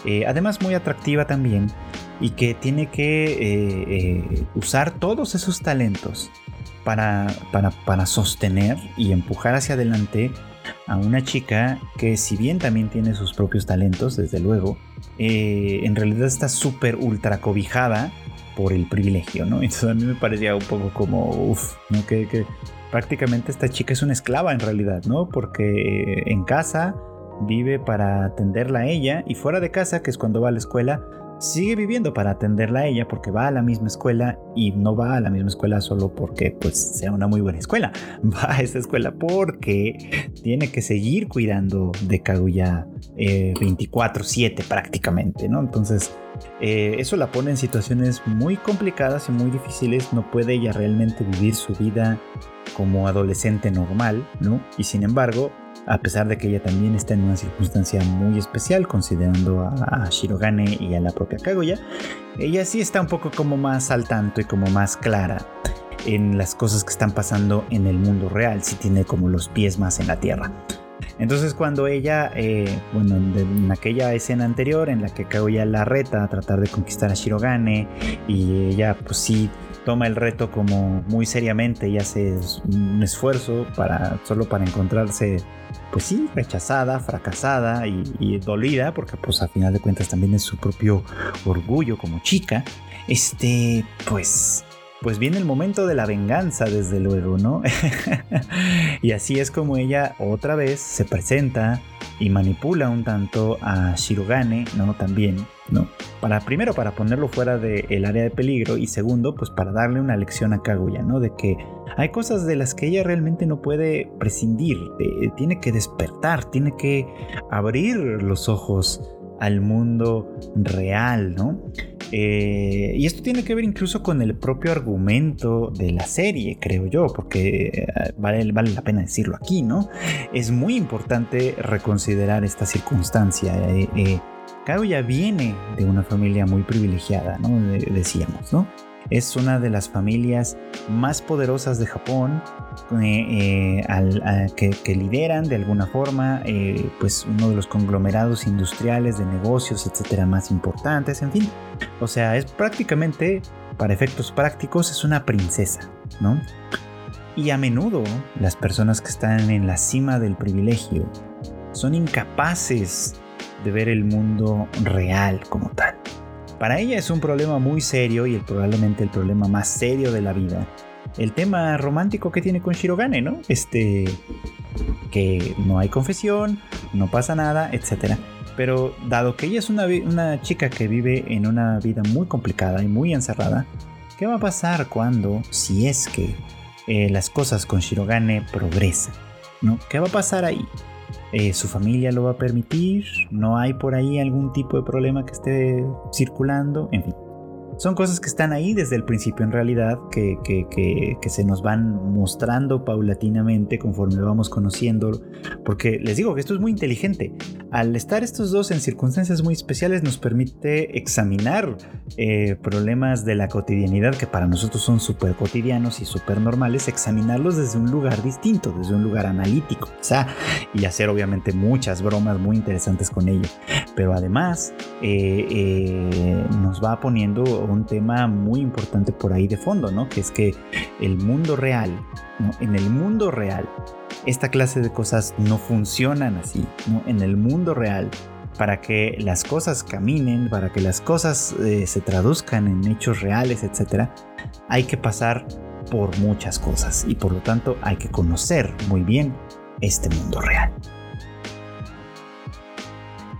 eh, además muy atractiva también, y que tiene que eh, usar todos esos talentos para, para, sostener y empujar hacia adelante a una chica que si bien también tiene sus propios talentos, desde luego, eh, en realidad está súper ultra cobijada por el privilegio, ¿no? Entonces a mí me parecía un poco como, uff, ¿no? Que, que, prácticamente esta chica es una esclava en realidad, ¿no? Porque en casa vive para atenderla a ella y fuera de casa, que es cuando va a la escuela, sigue viviendo para atenderla a ella porque va a la misma escuela y no va a la misma escuela solo porque pues sea una muy buena escuela. Va a esa escuela porque tiene que seguir cuidando de Kaguya 24/7 eh, prácticamente, ¿no? Entonces Eh, eso la pone en situaciones muy complicadas y muy difíciles. No puede ella realmente vivir su vida como adolescente normal, ¿no? Y sin embargo, a pesar de que ella también está en una circunstancia muy especial, considerando a, Shirogane y a la propia Kaguya, ella sí está un poco como más al tanto y como más clara en las cosas que están pasando en el mundo real, si tiene como los pies más en la tierra. Entonces cuando ella, eh, bueno, en aquella escena anterior en la que Kaguya la reta a tratar de conquistar a Shirogane y ella pues sí toma el reto como muy seriamente y hace un esfuerzo para solo para encontrarse pues sí rechazada fracasada y, dolida porque pues a final de cuentas también es su propio orgullo como chica este pues pues viene el momento de la venganza, desde luego, ¿no? y así es como ella otra vez se presenta y manipula un tanto a Shirogane, ¿no? También, ¿no? Para, primero, para ponerlo fuera del área de peligro y segundo, pues para darle una lección a Kaguya, ¿no? De que hay cosas de las que ella realmente no puede prescindir, tiene que despertar, tiene que abrir los ojos al mundo real, ¿no? Eh, y esto tiene que ver incluso con el propio argumento de la serie, creo yo, porque eh, vale, vale la pena decirlo aquí, ¿no? Es muy importante reconsiderar esta circunstancia. Eh ya viene de una familia muy privilegiada, ¿no? decíamos, ¿no? Es una de las familias más poderosas de Japón, eh, eh, que, lideran de alguna forma eh, pues uno de los conglomerados industriales de negocios, etcétera, más importantes, en fin. O sea, es prácticamente, para efectos prácticos, es una princesa, ¿no? Y a menudo las personas que están en la cima del privilegio son incapaces de ver el mundo real como tal. Para ella es un problema muy serio y probablemente el problema más serio de la vida. El tema romántico que tiene con Shirogane, ¿no? Este. que no hay confesión, no pasa nada, etc. Pero dado que ella es una, una chica que vive en una vida muy complicada y muy encerrada, ¿qué va a pasar cuando, si es que eh, las cosas con Shirogane progresan? ¿no? ¿Qué va a pasar ahí? Eh, su familia lo va a permitir, no hay por ahí algún tipo de problema que esté circulando, en fin. Son cosas que están ahí desde el principio en realidad, que, que, se nos van mostrando paulatinamente conforme vamos conociendo, porque les digo que esto es muy inteligente. Al estar estos dos en circunstancias muy especiales nos permite examinar eh, problemas de la cotidianidad que para nosotros son súper cotidianos y súper normales, examinarlos desde un lugar distinto, desde un lugar analítico, quizá, y hacer obviamente muchas bromas muy interesantes con ello. Pero además eh, eh, nos va poniendo un tema muy importante por ahí de fondo, ¿no? Que es que el mundo real, en el mundo real, esta clase de cosas no funcionan así. En el mundo real, para que las cosas caminen, para que las cosas eh, se traduzcan en hechos reales, etc., hay que pasar por muchas cosas y por lo tanto hay que conocer muy bien este mundo real.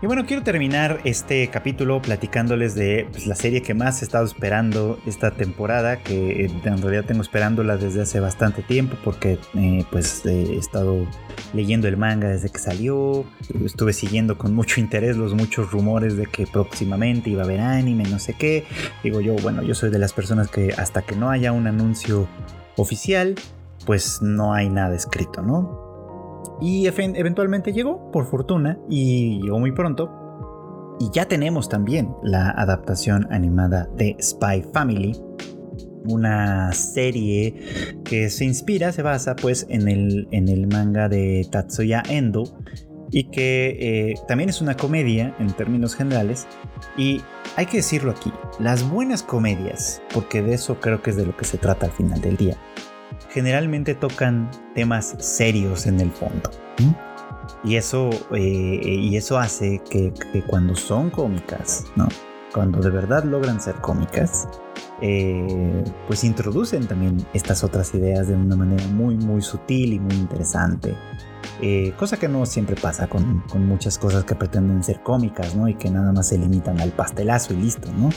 Y bueno, quiero terminar este capítulo platicándoles de pues, la serie que más he estado esperando esta temporada, que en realidad tengo esperándola desde hace bastante tiempo porque eh, pues he estado leyendo el manga desde que salió, estuve siguiendo con mucho interés los muchos rumores de que próximamente iba a haber anime, no sé qué. Digo yo, bueno, yo soy de las personas que hasta que no haya un anuncio oficial, pues no hay nada escrito, ¿no? Y eventualmente llegó, por fortuna, y llegó muy pronto. Y ya tenemos también la adaptación animada de Spy Family, una serie que se inspira, se basa pues en el, en el manga de Tatsuya Endo y que eh, también es una comedia en términos generales y hay que decirlo aquí, las buenas comedias, porque de eso creo que es de lo que se trata al final del día, generalmente tocan temas serios en el fondo. Y eso, eh, y eso hace que, cuando son cómicas, ¿no? cuando de verdad logran ser cómicas, eh, pues introducen también estas otras ideas de una manera muy, muy sutil y muy interesante. Eh, cosa que no siempre pasa con, muchas cosas que pretenden ser cómicas, ¿no? Y que nada más se limitan al pastelazo y listo, ¿no?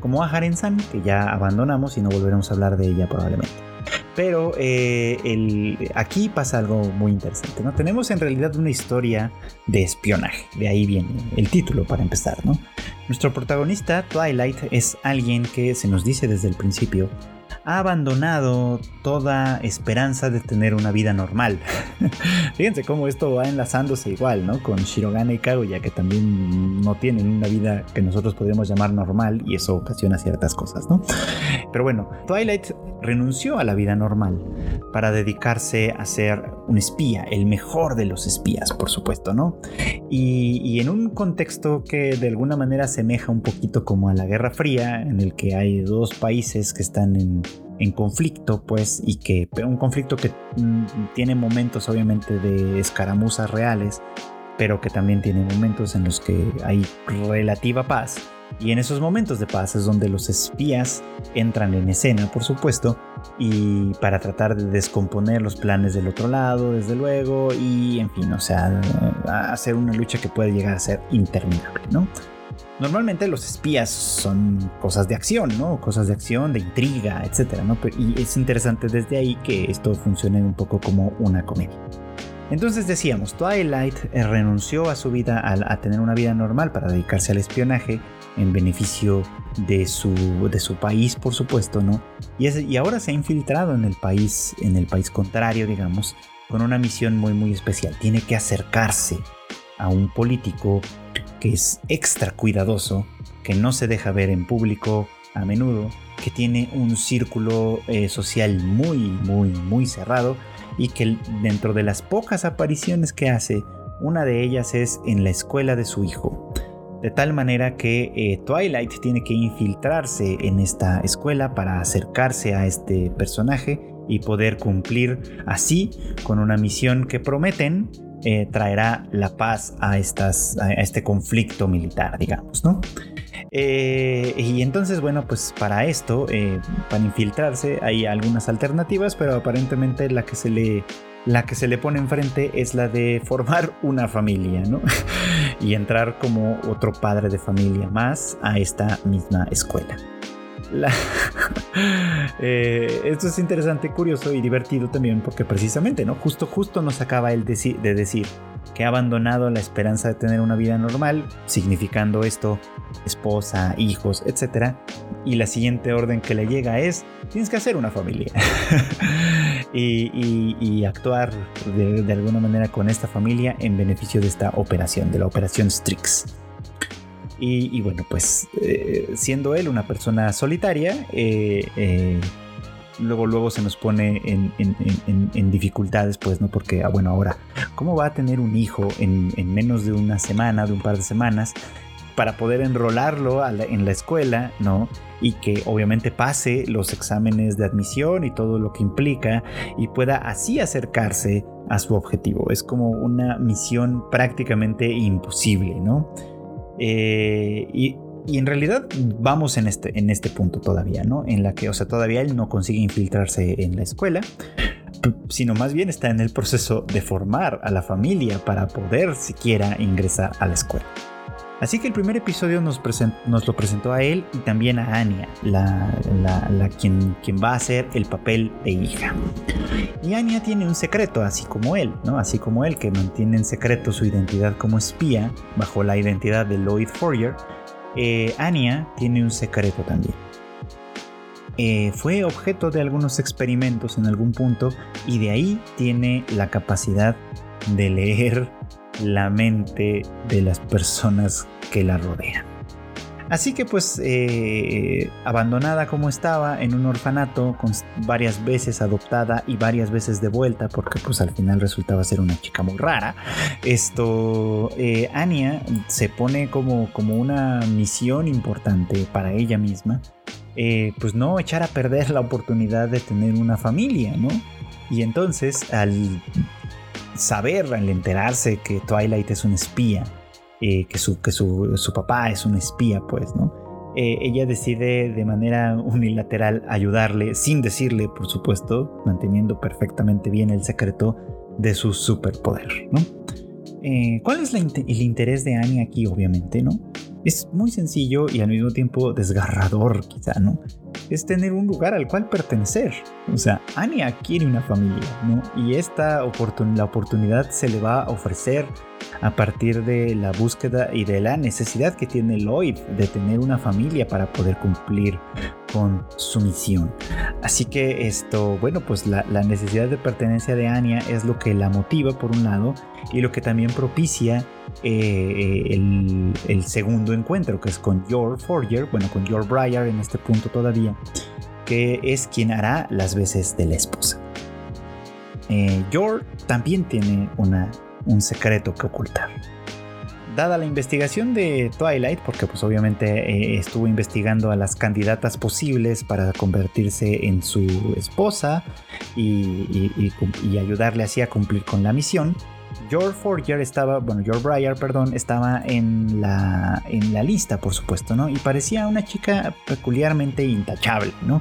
Como a Haren-san, que ya abandonamos y no volveremos a hablar de ella probablemente. Pero eh, aquí pasa algo muy interesante, ¿no? Tenemos en realidad una historia de espionaje, de ahí viene el título para empezar, ¿no? Nuestro protagonista, Twilight, es alguien que se nos dice desde el principio ha abandonado toda esperanza de tener una vida normal. Fíjense cómo esto va enlazándose igual, ¿no? Con Shirogane y Kaguya, que también no tienen una vida que nosotros podríamos llamar normal y eso ocasiona ciertas cosas, ¿no? Pero bueno, Twilight renunció a la vida normal para dedicarse a ser un espía, el mejor de los espías, por supuesto, ¿no? Y, y en un contexto que de alguna manera asemeja un poquito como a la Guerra Fría, en el que hay dos países que están en en conflicto, pues, y que un conflicto que mm, tiene momentos obviamente de escaramuzas reales, pero que también tiene momentos en los que hay relativa paz. Y en esos momentos de paz es donde los espías entran en escena, por supuesto, y para tratar de descomponer los planes del otro lado, desde luego, y en fin, o sea, hacer una lucha que puede llegar a ser interminable, ¿no? Normalmente los espías son cosas de acción, ¿no? Cosas de acción, de intriga, etcétera, ¿no? Y es interesante desde ahí que esto funcione un poco como una comedia. Entonces decíamos, Twilight eh, renunció a su vida a, tener una vida normal para dedicarse al espionaje en beneficio de su, de su país, por supuesto, ¿no? Y, y ahora se ha infiltrado en el país, en el país contrario, digamos, con una misión muy, muy especial. Tiene que acercarse a un político que es extra cuidadoso, que no se deja ver en público a menudo, que tiene un círculo eh, social muy, muy, muy cerrado y que dentro de las pocas apariciones que hace, una de ellas es en la escuela de su hijo. De tal manera que eh, Twilight tiene que infiltrarse en esta escuela para acercarse a este personaje y poder cumplir así con una misión que prometen eh, traerá la paz a, este conflicto militar, digamos, ¿no? Eh, y entonces, bueno, pues para esto, eh, para infiltrarse, hay algunas alternativas, pero aparentemente la que se le la que se le pone enfrente es la de formar una familia, ¿no? y entrar como otro padre de familia más a esta misma escuela. Eh, esto es interesante, curioso y divertido también porque precisamente, ¿no? Justo, justo nos acaba el de decir que ha abandonado la esperanza de tener una vida normal, significando esto esposa, hijos, etc. Y la siguiente orden que le llega es, tienes que hacer una familia y, actuar de, de alguna manera con esta familia en beneficio de esta operación, de la operación Strix. Y, bueno, pues eh, siendo él una persona solitaria, eh, eh, luego luego se nos pone en, dificultades, pues, ¿no? Porque, ah, bueno, ahora, ¿cómo va a tener un hijo en, menos de una semana, de un par de semanas, para poder enrolarlo en la escuela, ¿no? Y que obviamente pase los exámenes de admisión y todo lo que implica y pueda así acercarse a su objetivo. Es como una misión prácticamente imposible, ¿no? Eh, y, en realidad vamos en este, en este punto todavía, ¿no? En la que, o sea, todavía él no consigue infiltrarse en la escuela, sino más bien está en el proceso de formar a la familia para poder siquiera ingresar a la escuela. Así que el primer episodio nos, lo presentó a él y también a Anya, la, quien, quien, va a hacer el papel de hija. Y Anya tiene un secreto, así como él, ¿no? Así como él, que mantiene en secreto su identidad como espía bajo la identidad de Lloyd Fourier. Eh, Anya tiene un secreto también. Eh, fue objeto de algunos experimentos en algún punto y de ahí tiene la capacidad de leer la mente de las personas que la rodean. Así que pues eh, abandonada como estaba en un orfanato, con varias veces adoptada y varias veces de vuelta, porque pues al final resultaba ser una chica muy rara, esto, eh, Anya se pone como, como una misión importante para ella misma, eh, pues no echar a perder la oportunidad de tener una familia, ¿no? Y entonces al saber, al enterarse que Twilight es un espía, eh, que, su, que su, papá es un espía, pues, ¿no? Eh, ella decide de manera unilateral ayudarle, sin decirle, por supuesto, manteniendo perfectamente bien el secreto de su superpoder, ¿no? Eh, ¿Cuál es el interés de Annie aquí, obviamente, no? Es muy sencillo y al mismo tiempo desgarrador, quizá, ¿no? Es tener un lugar al cual pertenecer. O sea, Anya quiere una familia, ¿no? Y esta la oportunidad se le va a ofrecer a partir de la búsqueda y de la necesidad que tiene Lloyd de tener una familia para poder cumplir con su misión. Así que esto, bueno, pues la, necesidad de pertenencia de Anya es lo que la motiva por un lado y lo que también propicia eh, el, segundo encuentro, que es con Yor Forger, bueno, con Yor Briar en este punto todavía, que es quien hará las veces de la esposa. Eh, también tiene una un secreto que ocultar. Dada la investigación de Twilight, porque pues obviamente eh, estuvo investigando a las candidatas posibles para convertirse en su esposa y, ayudarle así a cumplir con la misión, George Forger estaba, bueno, George Breyer, perdón, estaba en la, en la lista, por supuesto, ¿no? Y parecía una chica peculiarmente intachable, ¿no?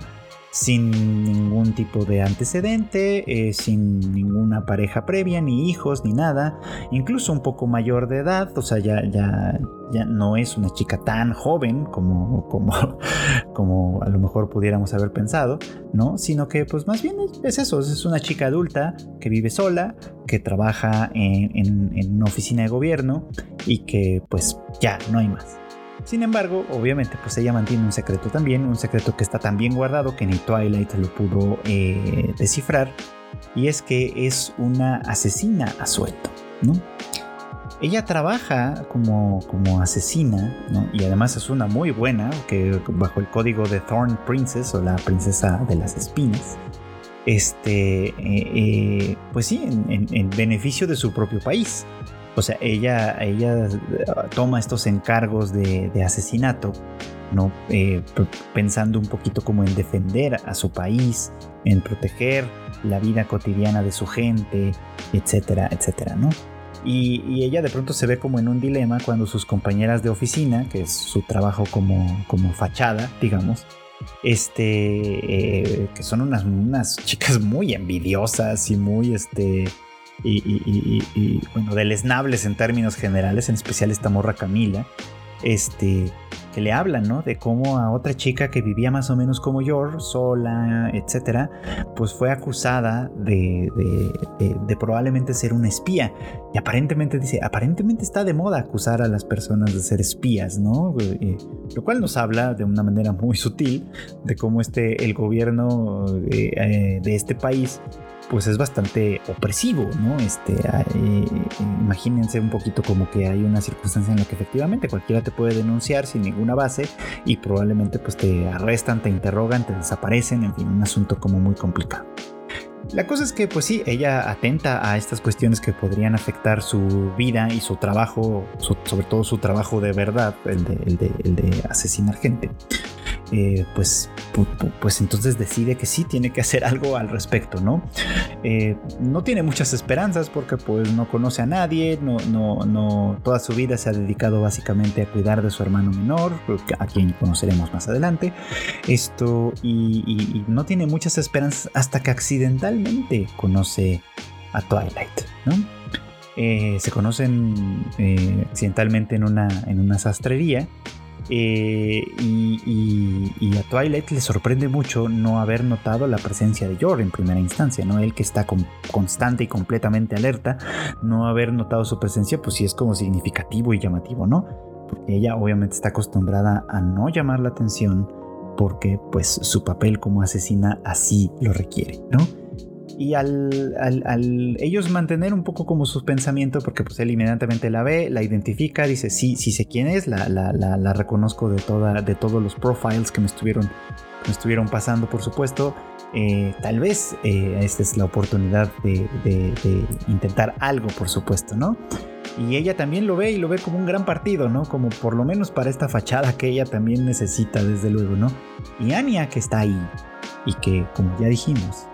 Sin ningún tipo de antecedente, eh, sin ninguna pareja previa, ni hijos, ni nada, incluso un poco mayor de edad, o sea, ya, ya, ya no es una chica tan joven como, como, como a lo mejor pudiéramos haber pensado, ¿no? Sino que pues más bien es eso, es una chica adulta que vive sola, que trabaja en, en una oficina de gobierno y que pues ya, no hay más. Sin embargo, obviamente, pues ella mantiene un secreto también, un secreto que está tan bien guardado que ni Twilight lo pudo eh, descifrar, y es que es una asesina a suelto, ¿no? Ella trabaja como, como asesina. Y además es una muy buena, que bajo el código de Thorn Princess o la princesa de las espinas, este, eh, eh, pues sí, en beneficio de su propio país. O sea, ella, ella eh, toma estos encargos de, asesinato, ¿no? Eh, pensando un poquito como en defender a su país, en proteger la vida cotidiana de su gente, etcétera, etcétera, ¿no? Y, ella de pronto se ve como en un dilema cuando sus compañeras de oficina, que es su trabajo como, como fachada, digamos, este, eh, que son unas, unas chicas muy envidiosas y muy, este, y, bueno, deleznables en términos generales, en especial esta morra Camila, este, que le hablan, ¿no? De cómo a otra chica que vivía más o menos como yo, sola, etcétera, pues fue acusada de, de, probablemente ser una espía. Y aparentemente dice, aparentemente está de moda acusar a las personas de ser espías, ¿no? Eh, lo cual nos habla de una manera muy sutil de cómo este, el gobierno eh, eh, de este país pues es bastante opresivo, ¿no? Este, imagínense un poquito como que hay una circunstancia en la que efectivamente cualquiera te puede denunciar sin ninguna base y probablemente pues te arrestan, te interrogan, te desaparecen, en fin, un asunto como muy complicado. La cosa es que, pues sí, ella atenta a estas cuestiones que podrían afectar su vida y su trabajo, sobre todo su trabajo de verdad, el de, el de asesinar gente. Eh, pues, pues entonces decide que sí tiene que hacer algo al respecto, ¿no? Eh, no tiene muchas esperanzas porque pues no conoce a nadie, no, no, no, toda su vida se ha dedicado básicamente a cuidar de su hermano menor, a quien conoceremos más adelante, esto, y, no tiene muchas esperanzas hasta que accidentalmente conoce a Twilight, ¿no? Eh, se conocen accidentalmente en una, en una sastrería eh, y, a Twilight le sorprende mucho no haber notado la presencia de Yor en primera instancia, ¿no? Él que está constante y completamente alerta, no haber notado su presencia, pues sí es como significativo y llamativo, ¿no? Ella obviamente está acostumbrada a no llamar la atención porque pues su papel como asesina así lo requiere, ¿no? Y al, ellos mantener un poco como su pensamiento, porque pues él inmediatamente la ve, la identifica, dice, sí, sí sé quién es, la, reconozco de, toda, de todos los profiles que me estuvieron, me estuvieron pasando, por supuesto. Eh, tal vez eh, esta es la oportunidad de, intentar algo, por supuesto, ¿no? Y ella también lo ve y lo ve como un gran partido, ¿no? Como por lo menos para esta fachada que ella también necesita, desde luego, ¿no? Y Anya que está ahí y que, como ya dijimos,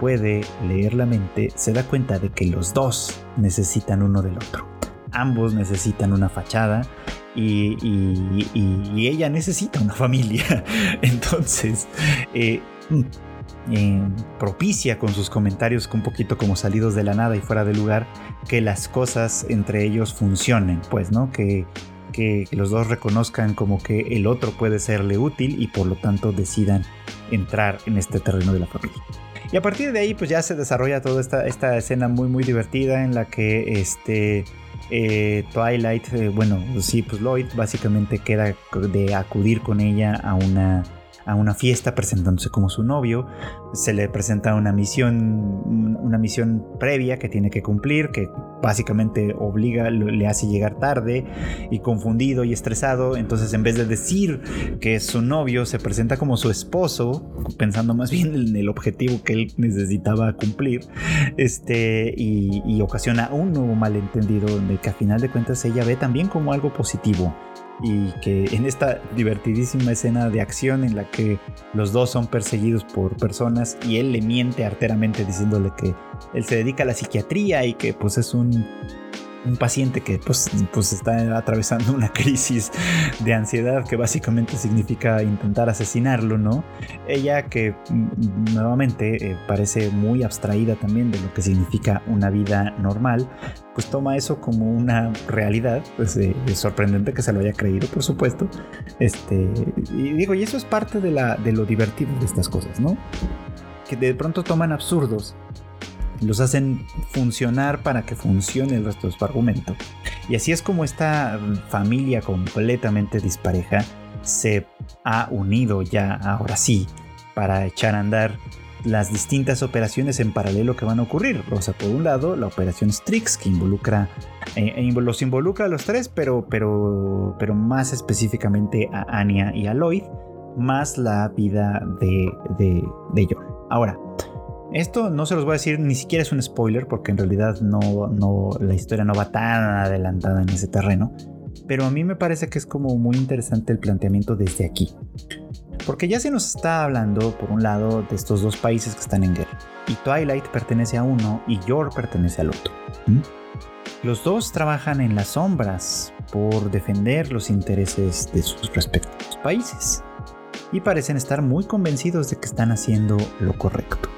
puede leer la mente, se da cuenta de que los dos necesitan uno del otro. Ambos necesitan una fachada y, ella necesita una familia. Entonces, eh, mm, eh, propicia con sus comentarios un poquito como salidos de la nada y fuera de lugar que las cosas entre ellos funcionen, pues, ¿no? Que, que los dos reconozcan como que el otro puede serle útil y por lo tanto decidan entrar en este terreno de la familia. Y a partir de ahí pues ya se desarrolla toda esta, esta escena muy muy divertida en la que este eh, Twilight, eh, bueno, sí, pues Lloyd básicamente queda de acudir con ella a una a una fiesta presentándose como su novio. Se le presenta una misión, una misión previa que tiene que cumplir, que básicamente obliga, le hace llegar tarde y confundido y estresado. Entonces, en vez de decir que es su novio, se presenta como su esposo, pensando más bien en el objetivo que él necesitaba cumplir. Este, y, y ocasiona un nuevo malentendido de que a final de cuentas ella ve también como algo positivo y que en esta divertidísima escena de acción en la que los dos son perseguidos por personas y él le miente arteramente diciéndole que él se dedica a la psiquiatría y que pues es un un paciente que pues, pues está atravesando una crisis de ansiedad que básicamente significa intentar asesinarlo, ¿no? Ella que mm, nuevamente eh, parece muy abstraída también de lo que significa una vida normal, pues toma eso como una realidad, pues eh, es sorprendente que se lo haya creído, por supuesto. Este, y digo, y eso es parte de, la, de lo divertido de estas cosas, ¿no? Que de pronto toman absurdos los hacen funcionar para que funcione el resto de su argumento. Y así es como esta familia completamente dispareja se ha unido ya ahora sí para echar a andar las distintas operaciones en paralelo que van a ocurrir. O sea, por un lado, la operación Strix, que involucra, eh, eh, los involucra a los tres, pero, pero, pero más específicamente a Anya y a Lloyd, más la vida de, de, de Ahora, esto no se los voy a decir, ni siquiera es un spoiler, porque en realidad no, la historia no va tan adelantada en ese terreno. Pero a mí me parece que es como muy interesante el planteamiento desde aquí. Porque ya se nos está hablando, por un lado, de estos dos países que están en guerra. Y Twilight pertenece a uno y Yor pertenece al otro. Los dos trabajan en las sombras por defender los intereses de sus respectivos países. Y parecen estar muy convencidos de que están haciendo lo correcto.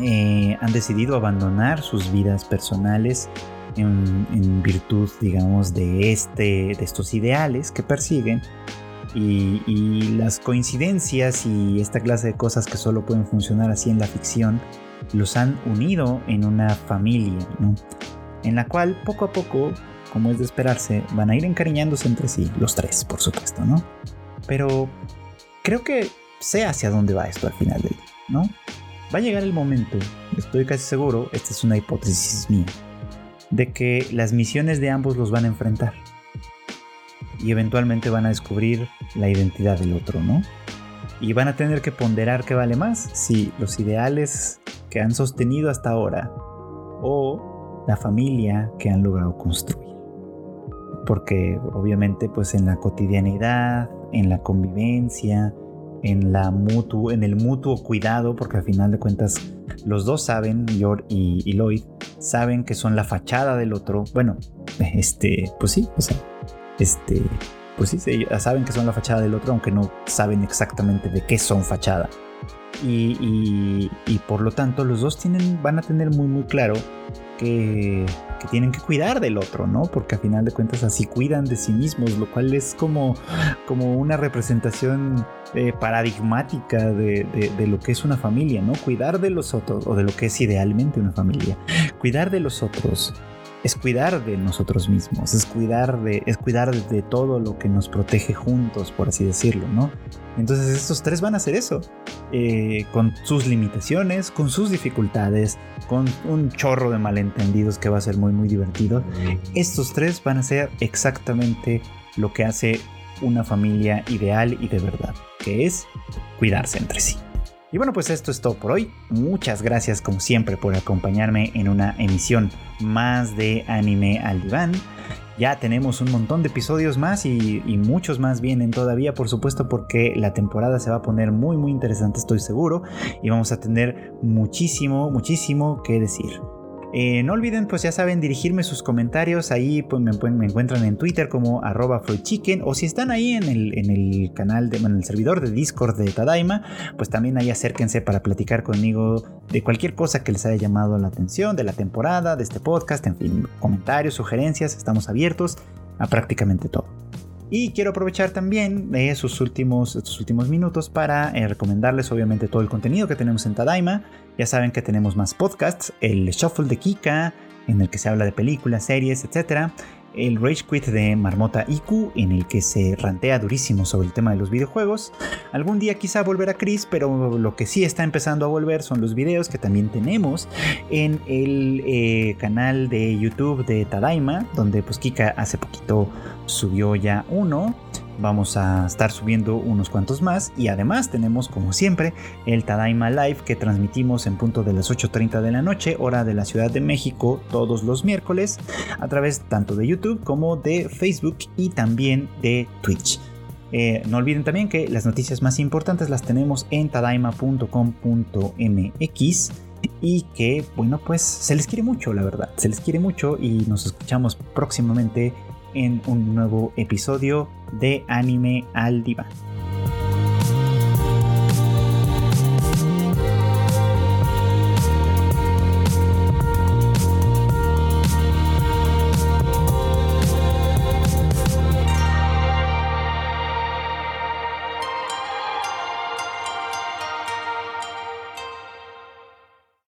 Eh, han decidido abandonar sus vidas personales en, virtud, digamos, de, este, de estos ideales que persiguen. Y, las coincidencias y esta clase de cosas que solo pueden funcionar así en la ficción los han unido en una familia, En la cual poco a poco, como es de esperarse, van a ir encariñándose entre sí, los tres, por supuesto, ¿no? Pero creo que sé hacia dónde va esto al final del día, ¿no? Va a llegar el momento, estoy casi seguro, esta es una hipótesis mía, de que las misiones de ambos los van a enfrentar. Y eventualmente van a descubrir la identidad del otro, ¿no? Y van a tener que ponderar qué vale más, si los ideales que han sostenido hasta ahora o la familia que han logrado construir. Porque obviamente pues en la cotidianidad, en la convivencia, en, la mutuo, en el mutuo cuidado, porque al final de cuentas los dos saben, Yor y, Lloyd, saben que son la fachada del otro. Bueno, este, pues sí, o sea, este, pues sí, saben que son la fachada del otro, aunque no saben exactamente de qué son fachada. Y, y, por lo tanto los dos tienen, van a tener muy muy claro que, que, tienen que cuidar del otro, ¿no? Porque a final de cuentas así cuidan de sí mismos, lo cual es como, como una representación eh, paradigmática de, de, lo que es una familia, ¿no? Cuidar de los otros, o de lo que es idealmente una familia. Cuidar de los otros es cuidar de nosotros mismos, es cuidar de, es cuidar de todo lo que nos protege juntos, por así decirlo, ¿no? Entonces estos tres van a hacer eso, eh, con sus limitaciones, con sus dificultades, con un chorro de malentendidos que va a ser muy muy divertido. Estos tres van a ser exactamente lo que hace una familia ideal y de verdad, que es cuidarse entre sí. Y bueno, pues esto es todo por hoy. Muchas gracias como siempre por acompañarme en una emisión más de Anime al Diván. Ya tenemos un montón de episodios más y, muchos más vienen todavía, por supuesto, porque la temporada se va a poner muy, muy interesante, estoy seguro. Y vamos a tener muchísimo, muchísimo que decir. Eh, no olviden, pues ya saben, dirigirme sus comentarios. Ahí pues, me, me encuentran en Twitter como arroba Chicken. O si están ahí en el, en el canal, de, en el servidor de Discord de Tadaima, pues también ahí acérquense para platicar conmigo de cualquier cosa que les haya llamado la atención, de la temporada, de este podcast, en fin, comentarios, sugerencias, estamos abiertos. a prácticamente todo. Y quiero aprovechar también de esos últimos, estos últimos minutos para eh, recomendarles obviamente todo el contenido que tenemos en Tadaima. Ya saben que tenemos más podcasts, el Shuffle de Kika, en el que se habla de películas, series, etc el Rage Quit de Marmota IQ, en el que se rantea durísimo sobre el tema de los videojuegos. Algún día quizá volver a Chris, pero lo que sí está empezando a volver son los videos que también tenemos en el eh, canal de YouTube de Tadaima, donde pues Kika hace poquito subió ya uno vamos a estar subiendo unos cuantos más y además tenemos como siempre el Tadaima Live que transmitimos en punto de las 8.30 de la noche hora de la Ciudad de México todos los miércoles a través tanto de YouTube como de Facebook y también de Twitch. Eh, no olviden también que las noticias más importantes las tenemos en tadaima.com.mx y que bueno pues se les quiere mucho la verdad, se les quiere mucho y nos escuchamos próximamente en un nuevo episodio de Anime al Diván.